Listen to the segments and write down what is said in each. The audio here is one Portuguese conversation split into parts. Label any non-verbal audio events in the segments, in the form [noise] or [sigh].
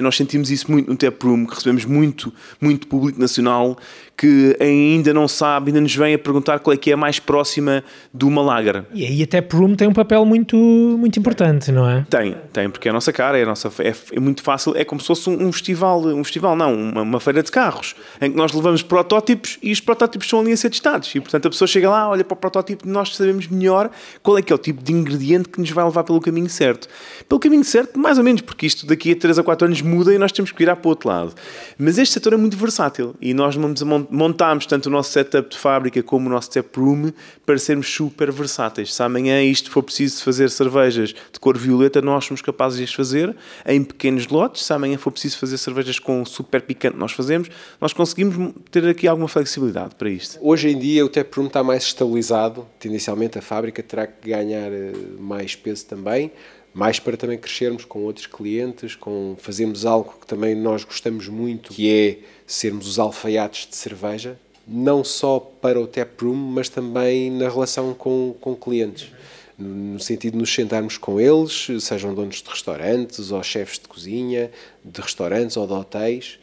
Nós sentimos isso muito no Tap Room, que recebemos muito, muito público nacional que ainda não sabe, ainda nos vem a perguntar qual é que é a mais próxima do Malagar. E aí a Tap Room tem um papel muito, muito importante, não é? Tem, tem, porque é a nossa cara, é, nossa, é, é muito fácil, é como se fosse um, um festival, um festival não, uma, uma, feira de carros, em que nós levamos protótipos e os protótipos são ali a ser testados. E portanto a pessoa chega lá, olha para o protótipo e nós sabemos melhor qual é que é o tipo de ingrediente que nos vai levar pelo caminho certo. Pelo caminho certo, mais ou menos, porque isto daqui a 3 a 4 anos muda e nós temos que virar para o outro lado. Mas este setor é muito versátil e nós montámos tanto o nosso setup de fábrica como o nosso tap room para sermos super versáteis. Se amanhã isto for preciso fazer cervejas de cor violeta, nós somos capazes de as fazer em pequenos lotes. Se amanhã for preciso fazer cervejas com super picante, nós fazemos. Nós conseguimos ter aqui alguma flexibilidade para isto. Hoje em dia o tap room está mais estabilizado. Tendencialmente a fábrica terá que ganhar eh, mais peso também mais para também crescermos com outros clientes, com fazermos algo que também nós gostamos muito, que é sermos os alfaiates de cerveja, não só para o tap room, mas também na relação com, com clientes. No sentido de nos sentarmos com eles, sejam donos de restaurantes ou chefes de cozinha, de restaurantes ou de hotéis,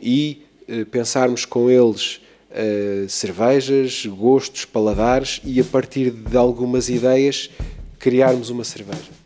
e eh, pensarmos com eles eh, cervejas, gostos, paladares e a partir de algumas ideias criarmos uma cerveja.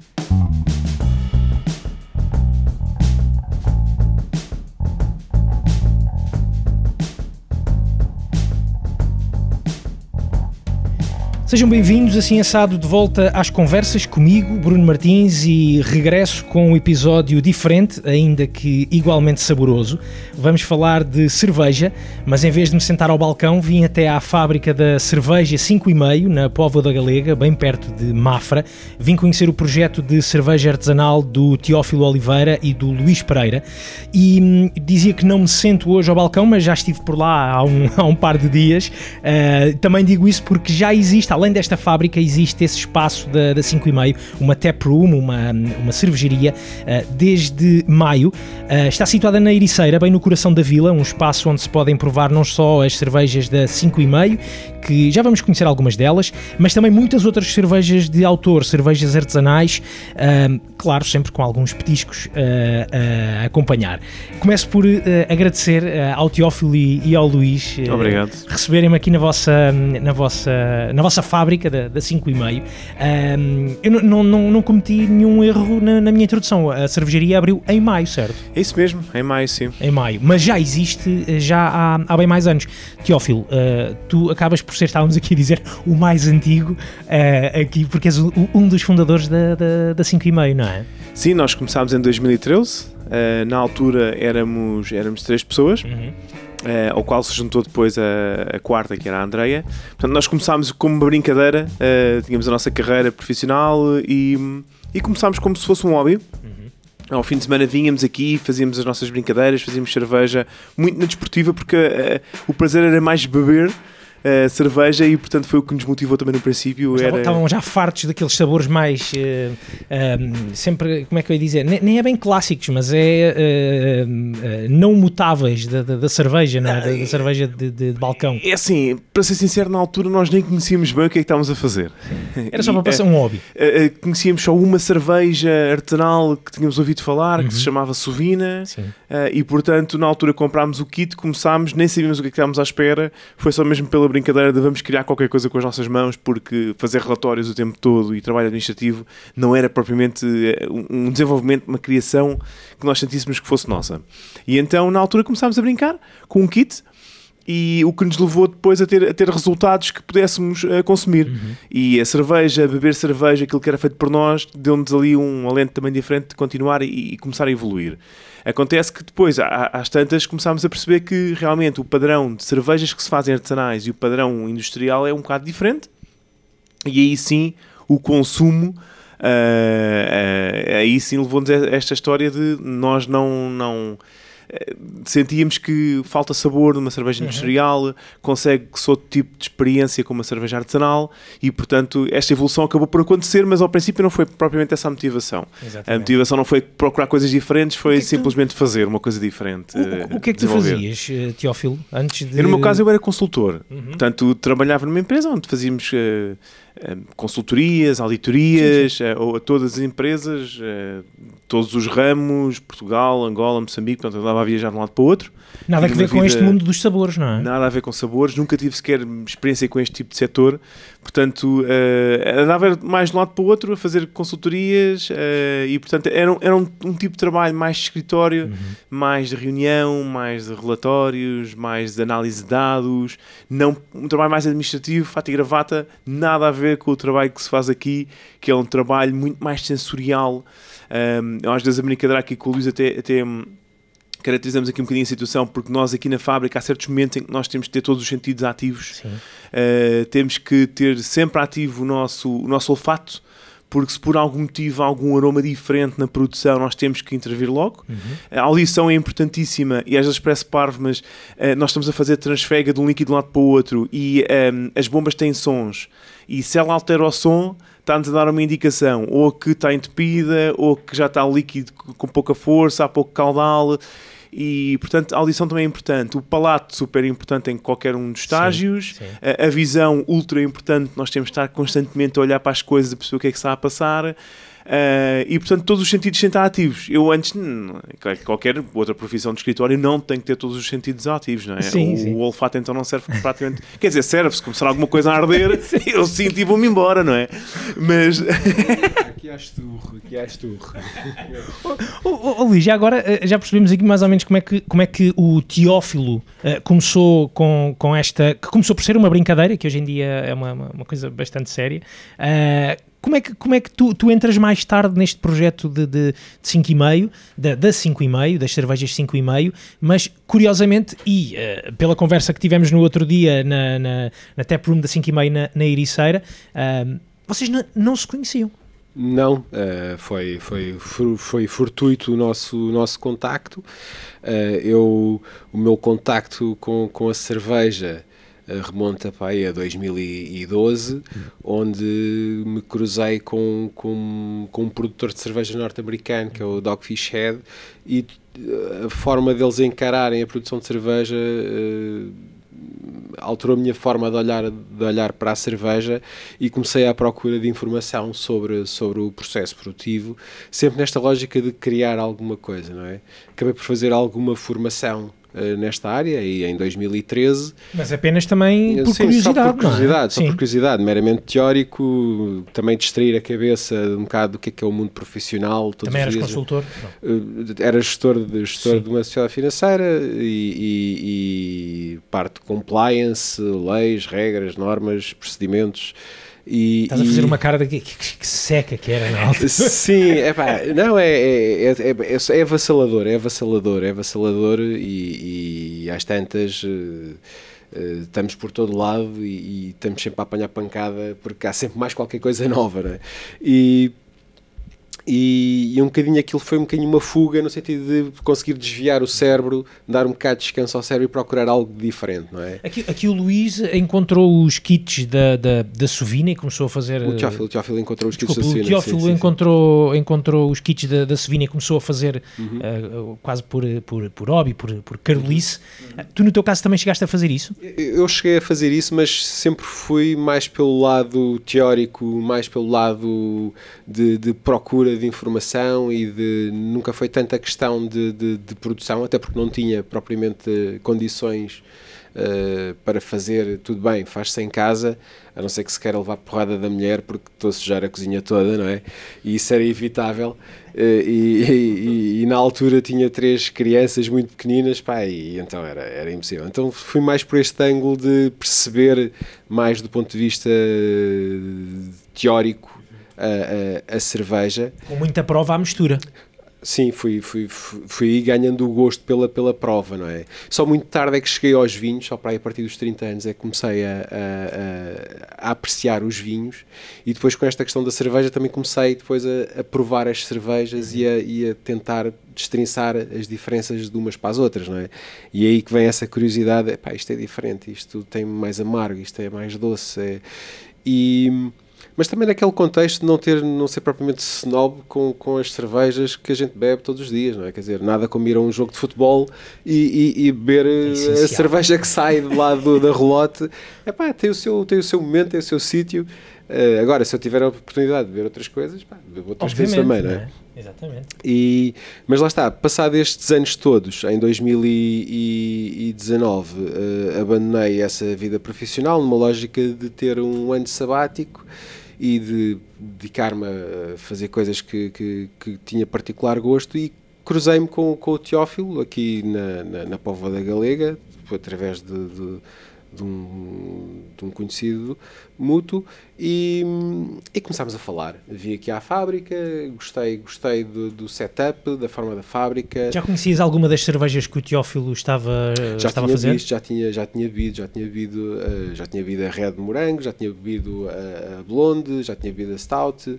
Sejam bem-vindos, assim assado, de volta às conversas comigo, Bruno Martins, e regresso com um episódio diferente, ainda que igualmente saboroso. Vamos falar de cerveja, mas em vez de me sentar ao balcão, vim até à fábrica da Cerveja 5 e meio, na Póvoa da Galega, bem perto de Mafra. Vim conhecer o projeto de cerveja artesanal do Teófilo Oliveira e do Luís Pereira. E hum, dizia que não me sento hoje ao balcão, mas já estive por lá há um, [laughs] há um par de dias. Uh, também digo isso porque já existe, além desta fábrica, existe esse espaço da, da 5 e meio, uma tap room, uma, uma cervejaria, uh, desde maio. Uh, está situada na Ericeira, bem no coração da vila, um espaço onde se podem provar não só as cervejas da 5 e meio, que já vamos conhecer algumas delas, mas também muitas outras cervejas de autor, cervejas artesanais, uh, claro, sempre com alguns petiscos a acompanhar. Começo por agradecer ao Teófilo e, ao Luís receberem-me aqui na vossa, na vossa, na vossa fábrica da, da 5 e meio. Um, eu não, não, não cometi nenhum erro na, na, minha introdução. A cervejaria abriu em maio, certo? É isso mesmo, em maio, sim. Em maio, mas já existe eh, já há, há bem mais anos. Teófilo, uh, tu acabas por ser, estávamos aqui a dizer, o mais antigo uh, aqui, porque és o, um dos fundadores da, da, da 5 e meio, não é? Sim, nós começámos em 2013. Uh, na altura éramos, éramos três pessoas. Uhum uh, ao qual se juntou depois a, a, quarta, que era a Andreia. Portanto, nós começámos como uma brincadeira, uh, tínhamos a nossa carreira profissional e, e começámos como se fosse um hobby. Uhum. Ao fim de semana vínhamos aqui, fazíamos as nossas brincadeiras, fazíamos cerveja, muito na desportiva, porque uh, o prazer era mais beber uh, cerveja e, portanto, foi o que nos motivou também no princípio. Era... Estavam já fartos daqueles sabores mais. Uh, sempre, como é que eu ia dizer? Nem, nem é bem clássicos, mas é uh, não mutáveis da, da, da cerveja, não é? Da, da cerveja de, de, de, balcão. É assim, para ser sincero, na altura nós nem conhecíamos bem o que é que estávamos a fazer. Era só para passar um hobby. conhecíamos só uma cerveja artesanal que tínhamos ouvido falar, uhum. que se uhum. chamava Sovina, e portanto, na altura comprámos o kit, começámos, nem sabíamos o que é que estávamos à espera, foi só mesmo pela brincadeira de vamos criar qualquer coisa com as nossas mãos, porque fazer relatórios o tempo todo e trabalho administrativo não era propriamente eh, um desenvolvimento, uma criação que nós sentíssemos que fosse nossa. E então, na altura, começámos a brincar com um kit e o que nos levou depois a ter, a ter resultados que pudéssemos uh, consumir. Uhum. E a cerveja, beber cerveja, aquilo que era feito por nós, deu-nos ali um alento também diferente de continuar e, e começar a evoluir. Acontece que depois, às tantas, começámos a perceber que realmente o padrão de cervejas que se fazem artesanais e o padrão industrial é um bocado diferente. E aí sim, o consumo. Uh, uh, aí sim levou-nos a esta história de nós não, não sentíamos que falta sabor numa cerveja uhum. industrial, consegue se outro tipo de experiência com uma cerveja artesanal e, portanto, esta evolução acabou por acontecer, mas ao princípio não foi propriamente essa a motivação. Exatamente. A motivação não foi procurar coisas diferentes, foi que é que simplesmente tu... fazer uma coisa diferente. O, o que é que tu fazias, eh, Teófilo, antes de... Eu, no meu caso, eu era consultor. Uhum. Portanto, trabalhava numa empresa onde fazíamos uh, consultorias, auditorias, sim, sim. ou a todas as empresas, todos os ramos, Portugal, Angola, Moçambique, portanto eu andava a viajar de um lado para o outro. Nada a ver com este mundo dos sabores, não é? Nada a ver com sabores, nunca tive sequer experiência com este tipo de setor, portanto uh, andava mais de um lado para o outro a fazer consultorias uh, e portanto era, era um, um, tipo de trabalho mais de escritório, uhum. mais de reunião, mais de relatórios, mais de análise de dados, não, um trabalho mais administrativo, fato e gravata, nada a ver com o trabalho que se faz aqui, que é um trabalho muito mais sensorial, um, eu às vezes a brincadeira aqui com o Luís até, até hum, caracterizamos aqui um bocadinho a situação, porque nós aqui na fábrica há certos momentos em que nós temos que ter todos os sentidos ativos, uh, temos que ter sempre ativo o nosso, o nosso olfato, porque se por algum motivo há algum aroma diferente na produção, nós temos que intervir logo. Uhum. A audição é importantíssima e às vezes parece parvo, mas uh, nós estamos a fazer transfega de um líquido de um lado para o outro e um, as bombas têm sons e se ela altera o som, está-nos a dar uma indicação, ou que está entupida, ou que já está líquido com pouca força, há pouco caudal, e portanto a audição também é importante. O palato super importante em qualquer um dos estágios, sim, sim. A, a, visão ultra importante, nós temos de estar constantemente a olhar para as coisas e perceber o que é que está a passar. Uh, e portanto todos os sentidos têm estar ativos. Eu antes, qualquer outra profissão de escritório não tem que ter todos os sentidos ativos, não é? Sim, o, sim. o olfato então não serve praticamente. [laughs] Quer dizer, serve se começar alguma coisa a arder, [laughs] eu sinto e vou-me embora, não é? Mas. [laughs] aqui há esturro, aqui há esturro. oh, Luís, já agora eh, já percebemos aqui mais ou menos como é que, como é que o Teófilo uh, começou com, com esta. que começou por ser uma brincadeira, que hoje em dia é uma, uma, uma coisa bastante séria. Uh, como é que, como é que tu, tu entras mais tarde neste projeto de, de, de 5,5, da, da 5,5, das cervejas 5,5, mas curiosamente, e uh, pela conversa que tivemos no outro dia na, na, na taproom da 5,5 na, na Ericeira, uh, vocês não se conheciam. Não, uh, foi, foi, foi fortuito o nosso, o nosso contacto. Uh, eu, o meu contacto com, com a cerveja remonta para aí a 2012, onde me cruzei com, com, com um produtor de cerveja norte-americano, que é o Dogfish Head, e eh, a forma deles encararem a produção de cerveja uh, alterou a minha forma de olhar, de olhar para a cerveja e comecei à procura de informação sobre, sobre o processo produtivo, sempre nesta lógica de criar alguma coisa, não é? Acabei por fazer alguma formação nesta área e em 2013. Mas apenas também por sim, curiosidade, só por curiosidade, é? só por curiosidade, meramente teórico, também distrair a cabeça um bocado do que é que é o mundo profissional. também eras dias. consultor? Uh, era gestor, de, gestor de uma sociedade financeira e, e, e parte de compliance, leis, regras, normas, procedimentos. E, Estás a fazer e... uma cara de que, que, que, seca que era na [laughs] altura. Sim, é pá, não, é, é, é, é, é avassalador, é avassalador, é avassalador e, e às tantas. Uh, Uh, estamos por todo lado e, e, estamos sempre a apanhar pancada porque há sempre mais qualquer coisa nova, não é? E e, e, um bocadinho aquilo foi um bocadinho uma fuga no sentido de conseguir desviar o cérebro, dar um bocado de descanso ao cérebro e procurar algo diferente, não é? Aqui, aqui o Luís encontrou os kits da, da, da Sovina e começou a fazer... O Teófilo, o Teófilo encontrou os Desculpa, kits da Sovina. O Teófilo sim, encontrou, sim. encontrou os kits da, da Sovina e começou a fazer uhum. uh, quase por, por, por hobby, por, por carolice. Uhum. Tu no teu caso também chegaste a fazer isso? Eu cheguei a fazer isso, mas sempre fui mais pelo lado teórico, mais pelo lado de, de procura de informação e de nunca foi tanta questão de, de, de produção, até porque não tinha propriamente condições uh, para fazer tudo bem, faz-se em casa, a não ser que se queira levar porrada da mulher porque estou a sujar a cozinha toda, não é? E isso era evitável. Uh, e, e, e, na altura tinha três crianças muito pequeninas, pá, e então era, era impossível. Então fui mais por este ângulo de perceber mais do ponto de vista teórico a, a, a cerveja. Com muita prova à mistura. Sim, fui, fui, fui, fui ganhando o gosto pela, pela prova, não é? Só muito tarde é que cheguei aos vinhos, só para aí a partir dos 30 anos é que comecei a, a, a, apreciar os vinhos e depois com esta questão da cerveja também comecei depois a, a provar as cervejas e, a, e a tentar destrinçar as diferenças de umas para as outras, não é? E é aí que vem essa curiosidade, pá, isto é diferente, isto tem mais amargo, isto é mais doce, é... e mas também naquele contexto de não ter, não ser propriamente snob com, com as cervejas que a gente bebe todos os dias, não é? Quer dizer, nada como ir a um jogo de futebol e, e, e beber é a cerveja que sai do lado da relote. É pá, tem o seu, tem o seu momento, tem o seu sítio. Uh, agora, se eu tiver a oportunidade de ver outras coisas, pá, bebo outras coisas também, não é? É? Exatamente. E, mas lá está, passado estes anos todos, em 2019, uh, eh, abandonei essa vida profissional numa lógica de ter um ano sabático e de dedicar-me a fazer coisas que, que, que, tinha particular gosto e cruzei-me com, com o Teófilo aqui na, na, na Póvoa da Galega, através de, de de um, de um conhecido mútuo e, e, começámos a falar. Vi aqui à fábrica, gostei, gostei do, do, setup, da forma da fábrica. Já conhecias alguma das cervejas que o Teófilo estava, já estava a fazer? Visto, já tinha, já tinha bebido, já tinha bebido, uh, já tinha bebido a Red Morango, já tinha bebido a, a Blonde, já tinha bebido a Stout, uh,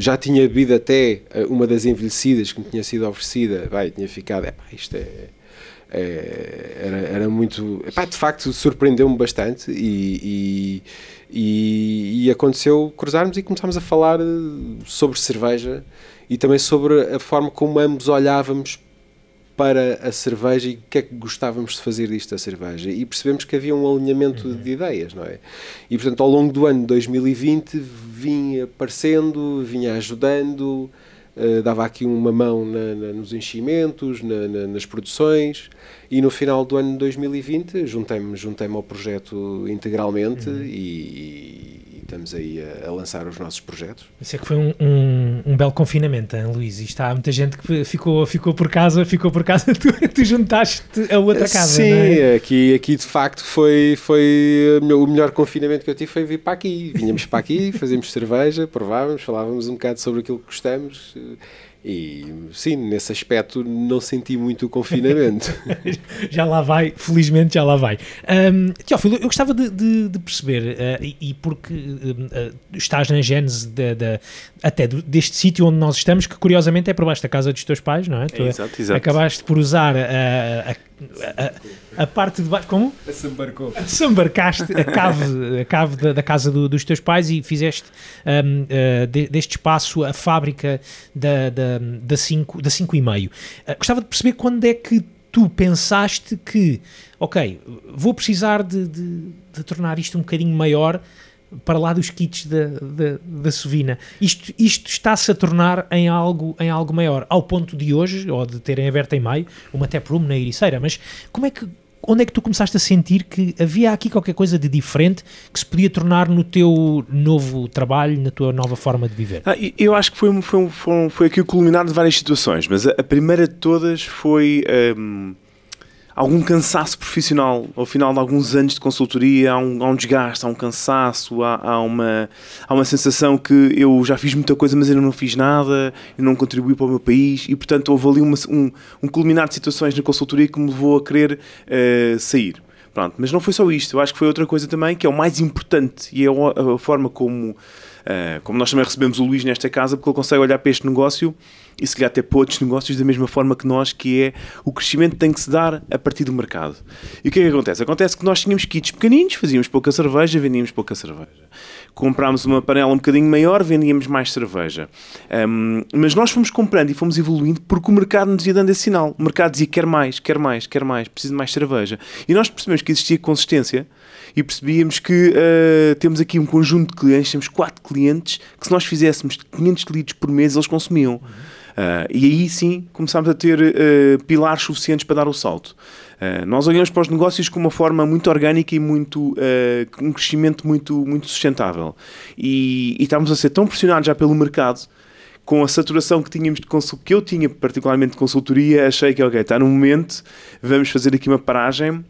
já tinha bebido até uma das envelhecidas que me tinha sido oferecida. Vai, tinha ficado, epá, isto é é, era, era muito. Epá, de facto, surpreendeu-me bastante e, e, e, aconteceu cruzarmos e começámos a falar sobre cerveja e também sobre a forma como ambos olhávamos para a cerveja e o que é que gostávamos de fazer disto da cerveja. E percebemos que havia um alinhamento uhum. de ideias, não é? E portanto, ao longo do ano de 2020, vinha aparecendo, vinha ajudando. Uh, dava aqui uma mão na, na, nos enchimentos, na, nas produções, e no final do ano de 2020 juntei-me juntei ao projeto integralmente uhum. e, e, estamos aí a, a, lançar os nossos projetos. Isso é que foi um, um, um belo confinamento, hein, Luís? E está muita gente que ficou, ficou por casa, ficou por casa, [laughs] tu, tu juntaste a outra casa. Sim, é? aqui, aqui de facto foi, foi o melhor confinamento que eu tive foi vir para aqui. Vinhamos para aqui, [laughs] fazíamos cerveja, provávamos, falávamos um bocado sobre aquilo que gostamos e sim, nesse aspecto não senti muito o confinamento. [laughs] já lá vai, felizmente já lá vai. Um, Teófilo, eu gostava de, de, de perceber, uh, e, e, porque uh, estás na gênese de, de, até do, deste sítio onde nós estamos, que curiosamente é por baixo da casa dos teus pais, não é? é exato, exato. Acabaste por usar a, a, a, a, parte de baixo. Como? Assambarcou. Assambarcaste a cave, a cave da, da casa do, dos teus pais e fizeste um, uh, de, deste espaço a fábrica da, da, da 5 da cinco e meio. Uh, gostava de perceber quando é que tu pensaste que, ok, vou precisar de, de, de tornar isto um bocadinho maior para lá dos kits da, da, da Sovina. Isto, isto está-se a tornar em algo, em algo maior, ao ponto de hoje, ou de terem aberto em maio, uma tap room na Ericeira, mas como é que onde é que tu começaste a sentir que havia aqui qualquer coisa de diferente que se podia tornar no teu novo trabalho, na tua nova forma de viver? Ah, eu acho que foi, foi, foi, foi aqui o culminar de várias situações, mas a, a primeira de todas foi. Um, algum cansaço profissional ao final de alguns anos de consultoria há um, há um desgaste, há um cansaço há, há, uma, há uma sensação que eu já fiz muita coisa mas ainda não fiz nada eu não contribuí para o meu país e portanto houve ali uma, um, um culminar de situações na consultoria que me levou a querer uh, sair. Pronto, mas não foi só isto, eu acho que foi outra coisa também que é o mais importante e é a, a forma como Uh, como nós também recebemos o Luís nesta casa, porque ele consegue olhar para este negócio e se calhar até para outros negócios da mesma forma que nós, que é o crescimento tem que se dar a partir do mercado. E o que é que acontece? Acontece que nós tínhamos kits pequeninos, fazíamos pouca cerveja, vendíamos pouca cerveja. Comprámos uma panela um bocadinho maior, vendíamos mais cerveja. Um, mas nós fomos comprando e fomos evoluindo porque o mercado nos ia dando esse sinal. O mercado dizia quer mais, quer mais, quer mais, preciso de mais cerveja. E nós percebemos que existia consistência e percebíamos que uh, temos aqui um conjunto de clientes, temos quatro clientes que se nós fizéssemos 500 litros por mês eles consumiam. Uh, e aí sim começámos a ter uh, pilares suficientes para dar o salto. Uh, nós olhamos para os negócios com uma forma muito orgânica e muito um crescimento muito, muito sustentável. E, e estávamos a ser tão pressionados já pelo mercado com a saturação que tínhamos de que eu tinha particularmente de consultoria, achei que ok, está no momento, vamos fazer aqui uma paragem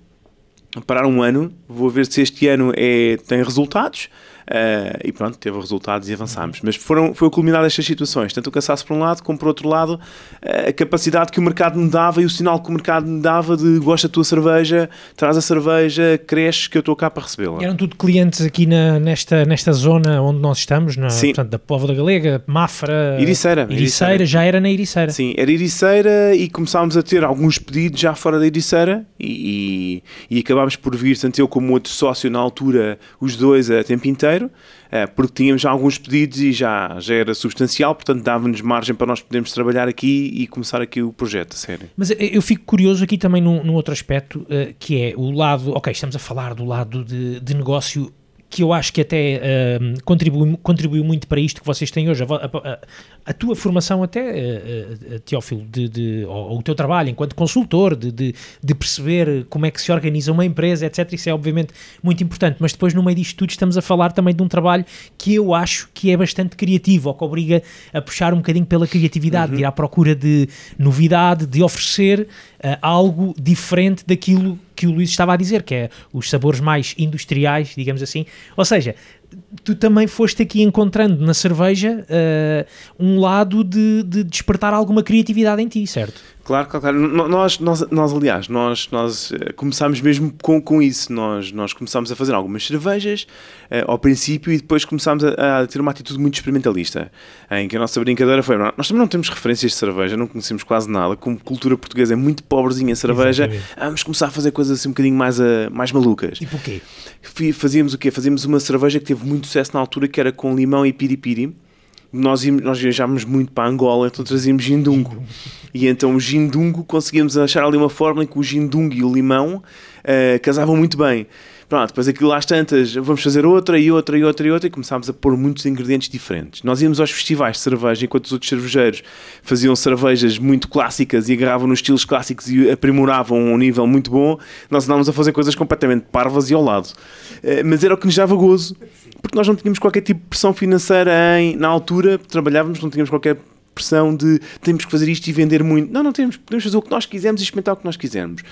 parar um ano, vou ver se este ano é, tem resultados Uh, e pronto, teve resultados e avançámos. Mas foram, foi o culminar destas situações. Tanto o cansaço por um lado, como por outro lado, uh, a capacidade que o mercado me dava e o sinal que o mercado me dava de gosta da tua cerveja, traz a cerveja, cresces que eu estou cá para recebê-la. Eram tudo clientes aqui na, nesta, nesta zona onde nós estamos, na, Sim. Portanto, da Povo da Galega, Mafra, Iriceira, Iriceira, Iriceira, já era na Iriceira. Sim, era Iriceira e começámos a ter alguns pedidos já fora da Iriceira e, e, e acabámos por vir, tanto eu como outro sócio na altura, os dois a tempo inteiro uh, porque tínhamos já alguns pedidos e já, já era substancial, portanto dava-nos margem para nós podermos trabalhar aqui e começar aqui o projeto, a sério. Mas eu fico curioso aqui também num, num outro aspecto, uh, que é o lado, ok, estamos a falar do lado de, de negócio que eu acho que até uh, contribuiu, contribuiu muito para isto que vocês têm hoje. A, a, a tua formação até, uh, uh, Teófilo, de, de, ou, ou, o teu trabalho enquanto consultor, de, de, de, perceber como é que se organiza uma empresa, etc. Isso é obviamente muito importante, mas depois no meio disto tudo estamos a falar também de um trabalho que eu acho que é bastante criativo, ou que obriga a puxar um bocadinho pela criatividade, uhum. de ir à procura de novidade, de oferecer algo diferente daquilo que o Luís estava a dizer, que é os sabores mais industriais, digamos assim. Ou seja, tu também foste aqui encontrando na cerveja uh, um lado de, de, despertar alguma criatividade em ti, certo? Claro, claro, claro. Nós, nós, nós aliás, nós, nós eh, começámos mesmo com, com isso. Nós, nós começámos a fazer algumas cervejas uh, ao princípio e depois começámos a, a, ter uma atitude muito experimentalista, em que a nossa brincadeira foi: nós também não temos referências de cerveja, não conhecemos quase nada. Como cultura portuguesa é muito pobrezinha a cerveja, Exatamente. vamos começar a fazer coisas assim um bocadinho mais, uh, mais malucas. Tipo o quê? Fazíamos o quê? Fazíamos uma cerveja que teve muito sucesso na altura, que era com limão e piripiri nós, nós viajámos muito para Angola, então trazíamos gindungo. E então o gindungo conseguíamos achar ali uma forma em que o gindungo e o limão uh, casavam muito bem. Pronto, depois aquilo às tantas, vamos fazer outra e outra e outra e outra e começámos a pôr muitos ingredientes diferentes. Nós íamos aos festivais de cerveja enquanto os outros cervejeiros faziam cervejas muito clássicas e agarravam nos estilos clássicos e aprimoravam a um nível muito bom, nós andávamos a fazer coisas completamente parvas e ao lado. Eh, mas era o que nos dava gozo, porque nós não tínhamos qualquer tipo de pressão financeira em, na altura, trabalhávamos, não tínhamos qualquer pressão de temos que fazer isto e vender muito. Não, não temos. Podemos fazer o que nós quisermos e experimentar o que nós quisermos.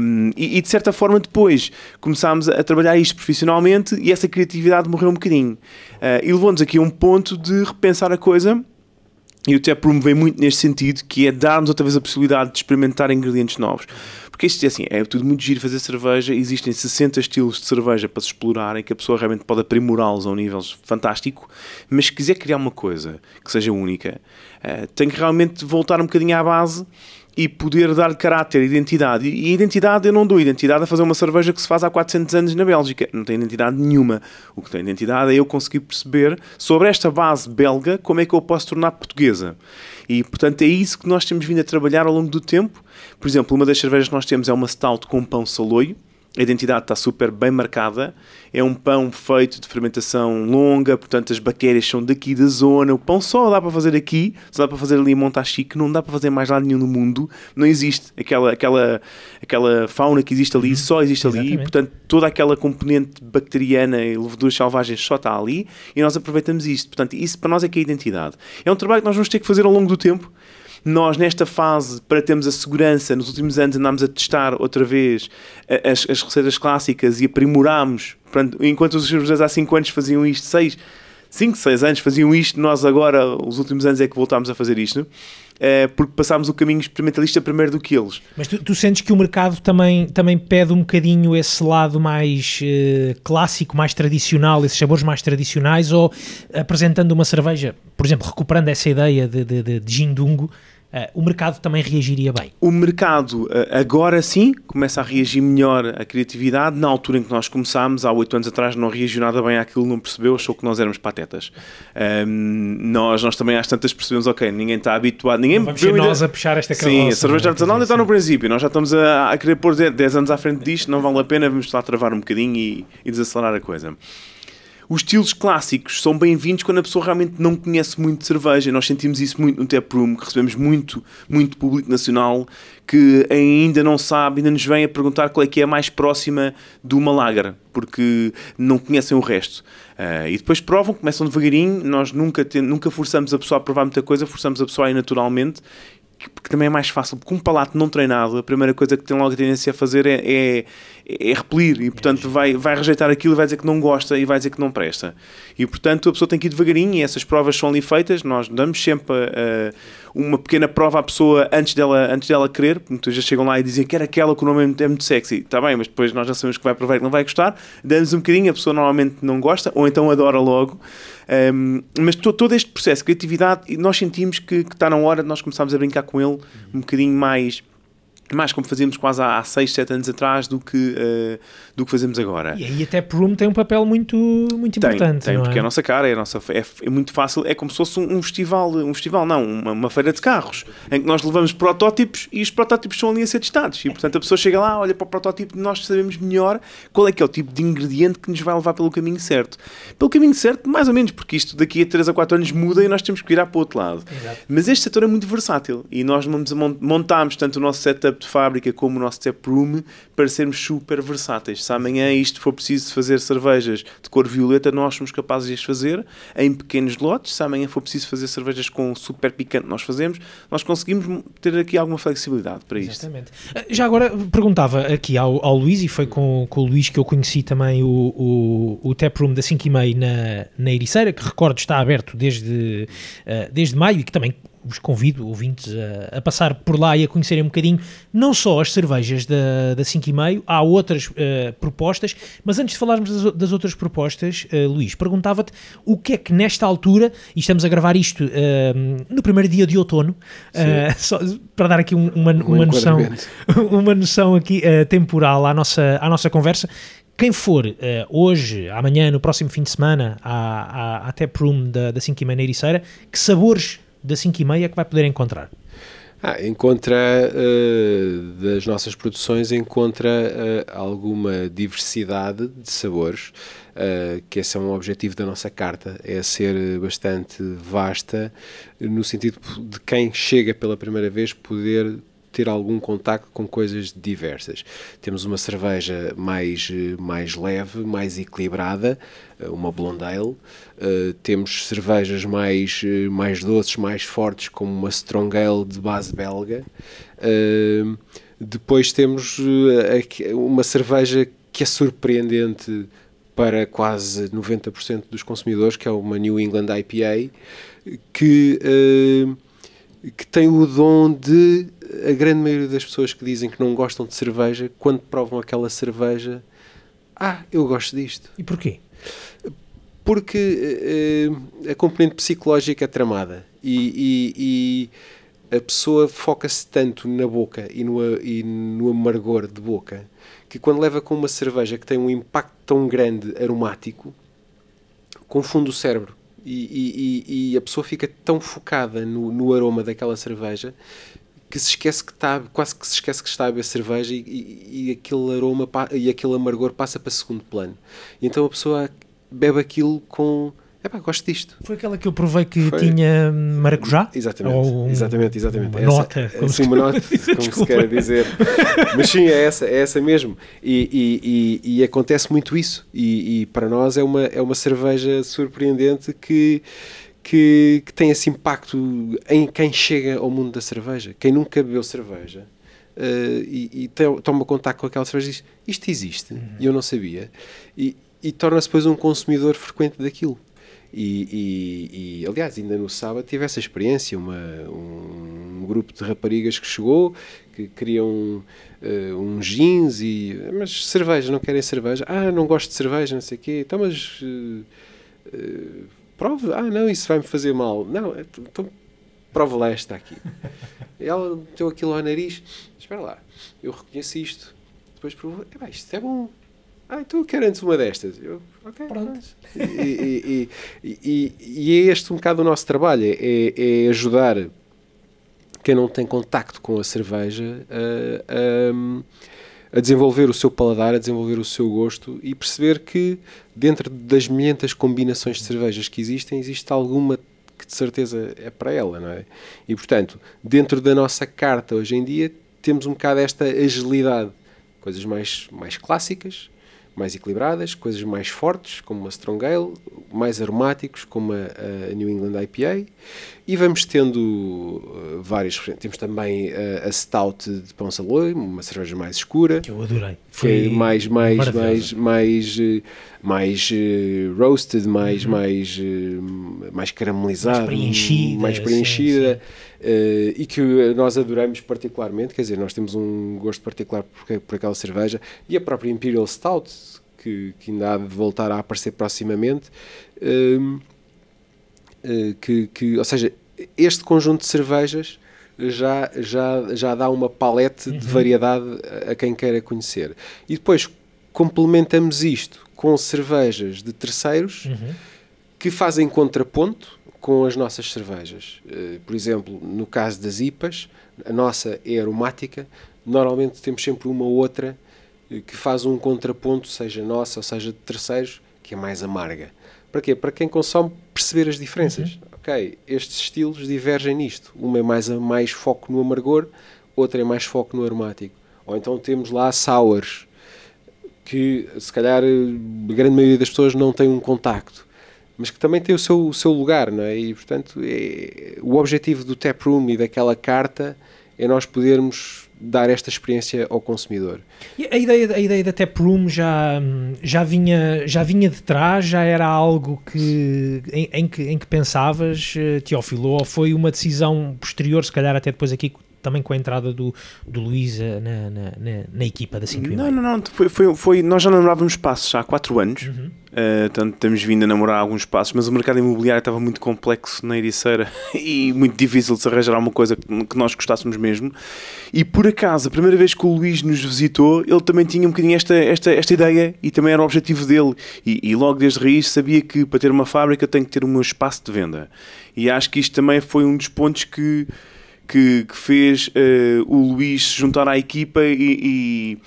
Um, e, e, de certa forma, depois começámos a trabalhar isto profissionalmente e essa criatividade morreu um bocadinho. Uh, e levou-nos aqui a um ponto de repensar a coisa. E o até promovei muito neste sentido, que é darmos outra vez a possibilidade de experimentar ingredientes novos. Porque isto é assim, é tudo muito giro fazer cerveja, existem 60 estilos de cerveja para se explorarem, que a pessoa realmente pode aprimorá-los a um nível fantástico, mas se quiser criar uma coisa que seja única, uh, tem que realmente voltar um bocadinho à base e poder dar caráter, identidade. E identidade eu não dou identidade a fazer uma cerveja que se faz há 400 anos na Bélgica. Não tem identidade nenhuma. O que tem identidade é eu conseguir perceber sobre esta base belga como é que eu posso tornar portuguesa. E, portanto, é isso que nós temos vindo a trabalhar ao longo do tempo. Por exemplo, uma das cervejas que nós temos é uma stout com pão saloio. A identidade está super bem marcada. É um pão feito de fermentação longa, portanto as bactérias são daqui da zona. O pão só dá para fazer aqui, só dá para fazer ali em Montachique, não dá para fazer mais lá nenhum no mundo. Não existe aquela, aquela, aquela fauna que existe ali, uhum. só existe Exatamente. ali. Portanto, toda aquela componente bacteriana e leveduras selvagens só está ali e nós aproveitamos isto. Portanto, isso para nós é que é a identidade. É um trabalho que nós vamos ter que fazer ao longo do tempo nós, nesta fase, para termos a segurança, nos últimos anos andámos a testar outra vez as, as receitas clássicas e aprimorámos. Enquanto os cervejeiros há 5 anos faziam isto, 6, 5, 6 anos faziam isto, nós agora, os últimos anos, é que voltámos a fazer isto. É, porque passámos o caminho experimentalista primeiro do que eles. Mas tu, tu, sentes que o mercado também, também pede um bocadinho esse lado mais uh, clássico, mais tradicional, esses sabores mais tradicionais, ou apresentando uma cerveja, por exemplo, recuperando essa ideia de, de, de, de o mercado também reagiria bem? O mercado, uh, agora sim, começa a reagir melhor à criatividade. Na altura em que nós começámos, há oito anos atrás, não reagiu nada bem àquilo, não percebeu, achou que nós éramos patetas. Um, nós, nós também às tantas percebemos, ok, ninguém está habituado, ninguém... vamos ser nós a puxar esta carroça. Sim, a cerveja é? artesanal está no princípio, nós já estamos a, a querer pôr 10 anos à frente disto, não vale a pena, vamos lá travar um bocadinho e, e desacelerar a coisa os estilos clássicos são bem-vindos quando a pessoa realmente não conhece muito cerveja. Nós sentimos isso muito no Tap Room, que recebemos muito, muito público nacional que ainda não sabe, ainda nos vem a perguntar qual é que é a mais próxima de uma lager, porque não conhecem o resto. Uh, e depois provam, começam devagarinho, nós nunca, nunca forçamos a pessoa a provar muita coisa, forçamos a pessoa a ir naturalmente que, também é mais fácil, porque um palato não treinado, a primeira coisa que tem logo a tendência a fazer é, é, é repelir e, portanto, vai, vai rejeitar aquilo e vai dizer que não gosta e vai dizer que não presta. E, portanto, a pessoa tem que ir devagarinho e essas provas são ali feitas. Nós damos sempre uh, uma pequena prova à pessoa antes dela, antes dela querer. Muitas vezes chegam lá e dizem que era aquela que o nome é muito sexy. Está bem, mas depois nós já sabemos que vai provar que não vai gostar. Damos um bocadinho, a pessoa normalmente não gosta ou então adora logo. Um, mas to, todo este processo de criatividade, nós sentimos que, que está na hora de nós começarmos a brincar com ele um bocadinho mais mais como fazíamos quase há 6, 7 anos atrás do que, uh, do que fazemos agora. E aí até Room tem um papel muito, muito tem, importante. Tem, porque é? é a nossa cara, é, a nossa, é, é, muito fácil, é como se fosse um, um festival, um festival não, uma, uma, feira de carros, em que nós levamos protótipos e os protótipos são ali a ser testados. E portanto a pessoa chega lá, olha para o protótipo e nós sabemos melhor qual é que é o tipo de ingrediente que nos vai levar pelo caminho certo. Pelo caminho certo, mais ou menos, porque isto daqui a 3 a 4 anos muda e nós temos que virar para o outro lado. Exato. Mas este setor é muito versátil e nós montámos tanto o nosso setup de fábrica como o nosso step room para sermos super versáteis. Se amanhã isto for preciso fazer cervejas de cor violeta, nós somos capazes de as fazer em pequenos lotes. Se amanhã for preciso fazer cervejas com super picante, nós fazemos. Nós conseguimos ter aqui alguma flexibilidade para isto. Exatamente. Eh, já agora perguntava aqui ao, ao Luís, e foi com, com o Luís que eu conheci também o, o, o tap room da 5 e meia na, na Ericeira, que recordo está aberto desde, uh, desde maio e que também vos convido, ouvintes, a, a, passar por lá e a conhecerem um bocadinho não só as cervejas da, da 5 e meio, há outras uh, propostas, mas antes de falarmos das, das outras propostas, uh, Luís, perguntava-te o que é que nesta altura, e estamos a gravar isto uh, no primeiro dia de outono, [laughs] só, para dar aqui um, uma, um uma noção, [laughs] uma noção aqui temporal à nossa, à nossa conversa, quem for uh, hoje, amanhã, no próximo fim de semana, à, à, à Tap Room da, da 5 e meia na Ericeira, que sabores da 5 e meia que vai poder encontrar? Ah, encontra, uh, das nossas produções, encontra uh, alguma diversidade de sabores, uh, que esse é um objetivo da nossa carta, é ser bastante vasta, no sentido de quem chega pela primeira vez poder ter algum contacto com coisas diversas. Temos uma cerveja mais, mais leve, mais equilibrada, eh, uma blonde ale. Uh, temos cervejas mais, mais doces, mais fortes, como uma strong ale de base belga. Uh, depois temos uma cerveja que é surpreendente para quase 90% dos consumidores, que é uma New England IPA, que, que tem o dom de a grande maioria das pessoas que dizem que não gostam de cerveja, quando provam aquela cerveja, ah, eu gosto disto. E porquê? Porque uh, a componente psicológica é tramada e, e, e a pessoa foca-se tanto na boca e no, e no amargor de boca que quando leva com uma cerveja que tem um impacto tão grande aromático, confunde o cérebro. E, e, e, a pessoa fica tão focada no, no aroma daquela cerveja que se esquece que está, quase que se esquece que está a beber cerveja e, e, aquele aroma e aquele amargor passa para segundo plano. E então a pessoa bebe aquilo com é pá, gosto disto. Foi aquela que eu provei que Foi... tinha maracujá? Exatamente, um, exatamente, exatamente. Uma essa, nota, como, se... uma nota, [laughs] como se quer dizer. Mas sim, é essa, é essa mesmo. E, e, e, e acontece muito isso. E, para nós é uma, é uma cerveja surpreendente que que, que tem esse impacto em quem chega ao mundo da cerveja. Quem nunca bebeu cerveja uh, e, e toma contato com aquela cerveja diz: Isto existe, uhum. e eu não sabia. E, e torna-se depois um consumidor frequente daquilo. E, e, e, aliás, ainda no sábado tive essa experiência. Uma, um, um grupo de raparigas que chegou que queriam uh, um jeans e. Mas cerveja, não querem cerveja? Ah, não gosto de cerveja, não sei o quê. Então, mas. Uh, uh, prova, ah não, isso vai-me fazer mal. Não, é, então prova lá esta aqui. Ela meteu aquilo ao nariz, espera lá, eu reconheço isto. Depois provou, é, isto é bom. Ah, então quero antes uma destas. Eu, ok, pronto. E, e, e, e, é este um bocado o nosso trabalho, é, é ajudar quem não tem contacto com a cerveja a, a a desenvolver o seu paladar, a desenvolver o seu gosto e perceber que dentro das milhentas combinações de cervejas que existem, existe alguma que de certeza é para ela, não é? E portanto, dentro da nossa carta hoje em dia, temos um bocado esta agilidade, coisas mais, mais clássicas, mais equilibradas, coisas mais fortes, como uma Strong Ale, mais aromáticos, como a, a New England IPA, e vamos tendo uh, várias. Temos também uh, a Stout de Pão Saloy, uma cerveja mais escura. Que eu adorei. Foi mais, mais, mais, mais, uh, mais uh, roasted, mais, uhum. mais, mais caramelizada, mais preenchida. Mais preenchida. Sim, sim. Uh, e que nós adoramos particularmente, quer dizer, nós temos um gosto particular por, por aquela cerveja, e a própria Imperial Stout, que, que ainda há de voltar a aparecer proximamente, uh, uh, que, que, ou seja, este conjunto de cervejas já, já, já dá uma palete uhum. de variedade a quem queira conhecer. E depois complementamos isto com cervejas de terceiros uhum. que fazem contraponto com as nossas cervejas. Eh, por exemplo, no caso das IPAs, a nossa é aromática, normalmente temos sempre uma outra eh, que faz um contraponto, seja nossa ou seja de terceiros, que é mais amarga. Para quê? Para quem consome perceber as diferenças. Uhum. Ok, estes estilos divergem nisto. Uma é mais, mais foco no amargor, outra é mais foco no aromático. Ou então temos lá sours, que se calhar a grande maioria das pessoas não tem um contacto, mas que também tem o seu, o seu lugar, não é? E portanto, é, o objetivo do tap room e daquela carta é nós podermos dar esta experiência ao consumidor. E a ideia, a ideia da tap room já, já, vinha, já vinha de trás, já era algo que, em, em que, em que pensavas, eh, Teófilo, ou foi uma decisão posterior, se calhar até depois aqui também com a entrada do, do Luís na, na, na, na, equipa da 5 Não, não, não. Foi, foi, foi, nós já namorávamos passos há 4 anos. Uhum. Uh, portanto, temos vindo a namorar alguns passos, mas o mercado imobiliário estava muito complexo na Ericeira [laughs] e muito difícil de se arranjar alguma coisa que nós gostássemos mesmo. E por acaso, a primeira vez que o Luís nos visitou, ele também tinha um bocadinho esta, esta, esta ideia e também era o objetivo dele. E, e logo desde raiz sabia que para ter uma fábrica tem que ter meu espaço de venda. E acho que isto também foi um dos pontos que que, que fez uh, o Luís se juntar à equipa e, e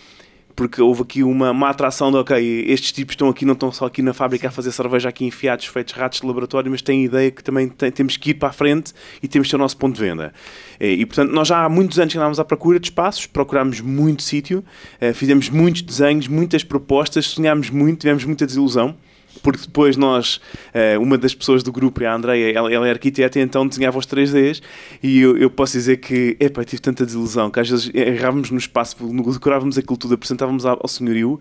porque houve aqui uma, uma atração de ok, estes tipos estão aqui, não estão só aqui na fábrica a fazer cerveja aqui enfiados, feitos ratos de laboratório, mas têm ideia que também tem, temos que ir para a frente e temos que ter o nosso ponto de venda. E, e portanto, nós já há muitos anos que andávamos à procura de espaços, procurámos muito sítio, uh, fizemos muitos desenhos, muitas propostas, sonhámos muito, tivemos muita desilusão porque depois nós, eh, uma das pessoas do grupo, a Andreia, ela, ela é arquiteta e então desenhava os 3Ds e eu, eu posso dizer que, epá, tive tanta desilusão que às vezes errávamos no espaço, decorávamos aquilo tudo, apresentávamos ao senhorio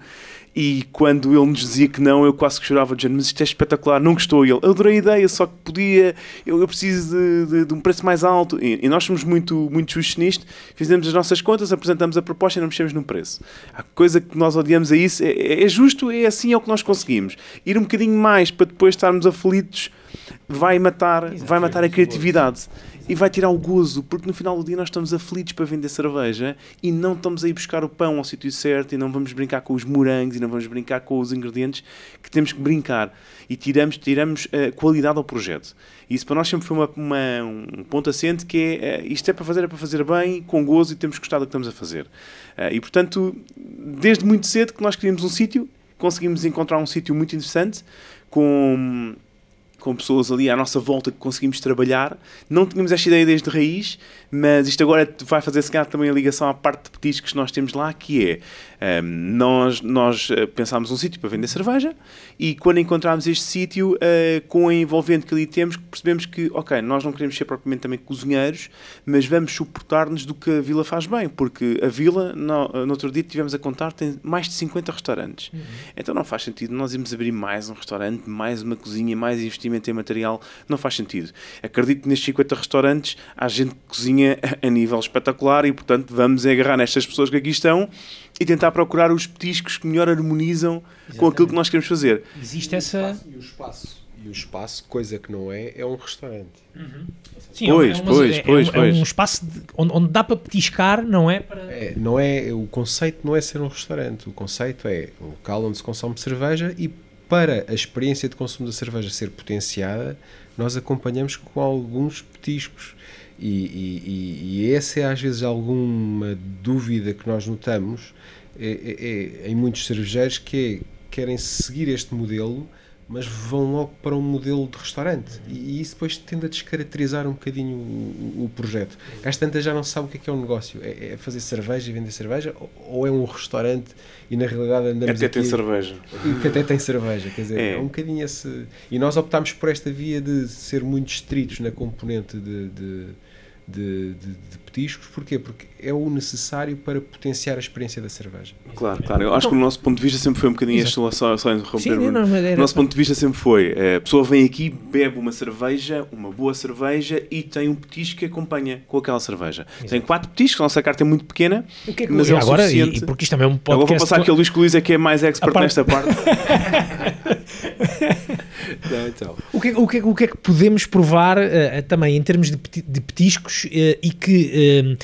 e quando ele nos dizia que não, eu quase que chorava de mas isto é espetacular, não gostou. E ele, adorei a ideia, só que podia, eu, eu preciso de, de, de, um preço mais alto. E, e, nós somos muito, muito justos nisto, fizemos as nossas contas, apresentamos a proposta e não mexemos no preço. A coisa que nós odiamos a isso é, é, é justo, é assim é o que nós conseguimos. Ir um bocadinho mais para depois estarmos aflitos vai matar, vai matar a criatividade e vai tirar o gozo, porque no final do dia nós estamos aflitos para vender cerveja e não estamos a ir buscar o pão ao sítio certo e não vamos brincar com os morangos e não vamos brincar com os ingredientes que temos que brincar e tiramos, tiramos uh, qualidade ao projeto. E isso para nós sempre foi uma, uma um ponto assente que é uh, isto é para fazer, é para fazer bem, com gozo e temos gostado do que estamos a fazer. Uh, e portanto, desde muito cedo que nós queríamos um sítio, conseguimos encontrar um sítio muito interessante com com pessoas ali à nossa volta que conseguimos trabalhar. Não tínhamos esta ideia desde raiz, mas isto agora vai fazer se calhar também a ligação à parte de petiscos que nós temos lá, que é um, nós, nós eh, pensámos um sítio para vender cerveja e quando encontramos este sítio, uh, com a envolvente que ali temos, percebemos que, ok, nós não queremos ser propriamente também cozinheiros, mas vamos suportar-nos do que a vila faz bem, porque a vila, no, no outro dia tivemos a contar, tem mais de 50 restaurantes. Uhum. Então não faz sentido nós irmos abrir mais um restaurante, mais uma cozinha, mais investimento em material, não faz sentido. Acredito que nestes 50 restaurantes há gente que cozinha [laughs] a nível espetacular e, portanto, vamos agarrar nestas pessoas que aqui estão e tentar procurar os petiscos que melhor harmonizam Exatamente. com aquilo que nós queremos fazer. Existe essa. E o espaço, e o espaço coisa que não é, é um restaurante. Uhum. Sim, pois, é, uma, pois, é, pois, é, pois. é um espaço de, onde, onde, dá para petiscar, não é? Para... é? Não é? O conceito não é ser um restaurante, o conceito é um local onde se consome cerveja e para a experiência de consumo da cerveja ser potenciada, nós acompanhamos com alguns petiscos. E, e, e, essa é às vezes alguma dúvida que nós notamos é, é, é, em muitos cervejeiros que é, querem seguir este modelo mas vão logo para um modelo de restaurante. E, isso depois tende a descaracterizar um bocadinho o, o projeto. Às tantas já não sabe o que é que é um negócio, é, é fazer cerveja e vender cerveja? Ou, é um restaurante e na realidade andamos até aqui, tem cerveja. E que até tem cerveja, quer dizer, é. é um bocadinho esse. E nós optámos por esta via de ser muito estritos na componente de, de de, de, de, petiscos. Porquê? Porque é o necessário para potenciar a experiência da cerveja. Claro, claro. Eu acho que o nosso ponto de vista sempre foi um bocadinho este, só, só interromper. Sim, não, o nosso ponto de vista sempre foi: eh, a pessoa vem aqui, bebe uma cerveja, uma boa cerveja e tem um petisco que acompanha com aquela cerveja. Exato. Tem quatro petiscos, a nossa carta é muito pequena, o que é que mas é agora, suficiente. E, porque isto também é um podcast. Agora vou passar aquele Luís que é que é mais expert parte... nesta parte. [laughs] [laughs] Não, então. o, que, é, o, que, é, o que é que podemos provar uh, também em termos de, de petiscos uh, e que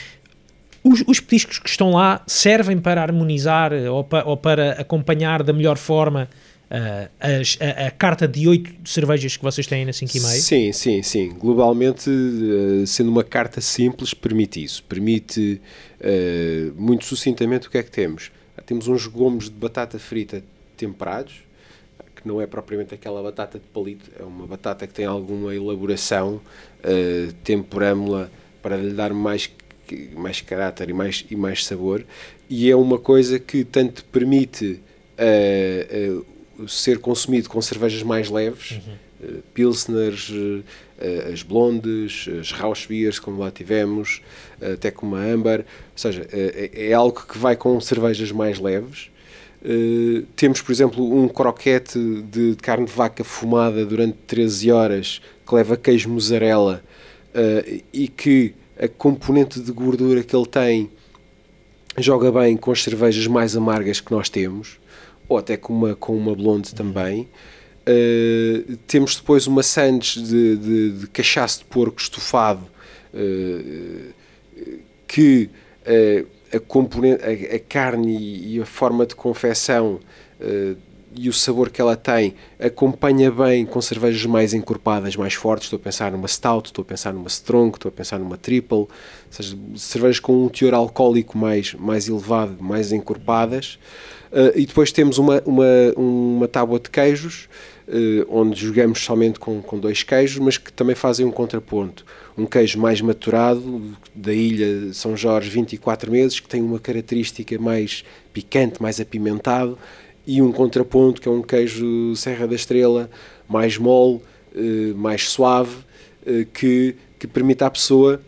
os, os, petiscos que estão lá servem para harmonizar ou, pa, ou para acompanhar da melhor forma Uh, as, a, a, carta de oito cervejas que vocês têm na 5,5? Sim, sim, sim. Globalmente, uh, sendo uma carta simples, permite isso. Permite, uh, muito sucintamente, o que é que temos? Temos uns gomos de batata frita temperados, que não é propriamente aquela batata de palito, é uma batata que tem alguma elaboração, uh, temperamos-la para lhe dar mais, mais caráter e mais, e mais sabor, e é uma coisa que tanto permite ser consumido com cervejas mais leves, uhum. uh, pilsners, uh, as blondes, as Rausch beers, como lá tivemos, uh, até como a Amber, ou seja, é, é algo que vai com cervejas mais leves. Temos, por exemplo, um croquete de carne de vaca fumada durante 13 horas que leva queijo mussarela e que a componente de gordura que ele tem joga bem com as cervejas mais amargas que nós temos ou até com uma, com uma blonde também. Uh, temos depois uma sandes de, de, de, cachaço de porco estufado uh, que uh, a, componente, a, a, carne e a forma de confecção e o sabor que ela tem acompanha bem com cervejas mais encorpadas, mais fortes. Estou a pensar numa stout, estou a pensar numa strong, estou a pensar numa triple, ou seja, cervejas com um teor alcoólico mais, mais elevado, mais encorpadas. Uh, e depois temos uma, uma, uma tábua de queijos, uh, onde jogamos somente com, com dois queijos, mas que também fazem um contraponto. Um queijo mais maturado, da ilha São Jorge, 24 meses, que tem uma característica mais picante, mais apimentado, e um contraponto, que é um queijo Serra da Estrela, mais mole, uh, mais suave, que, que permite à pessoa,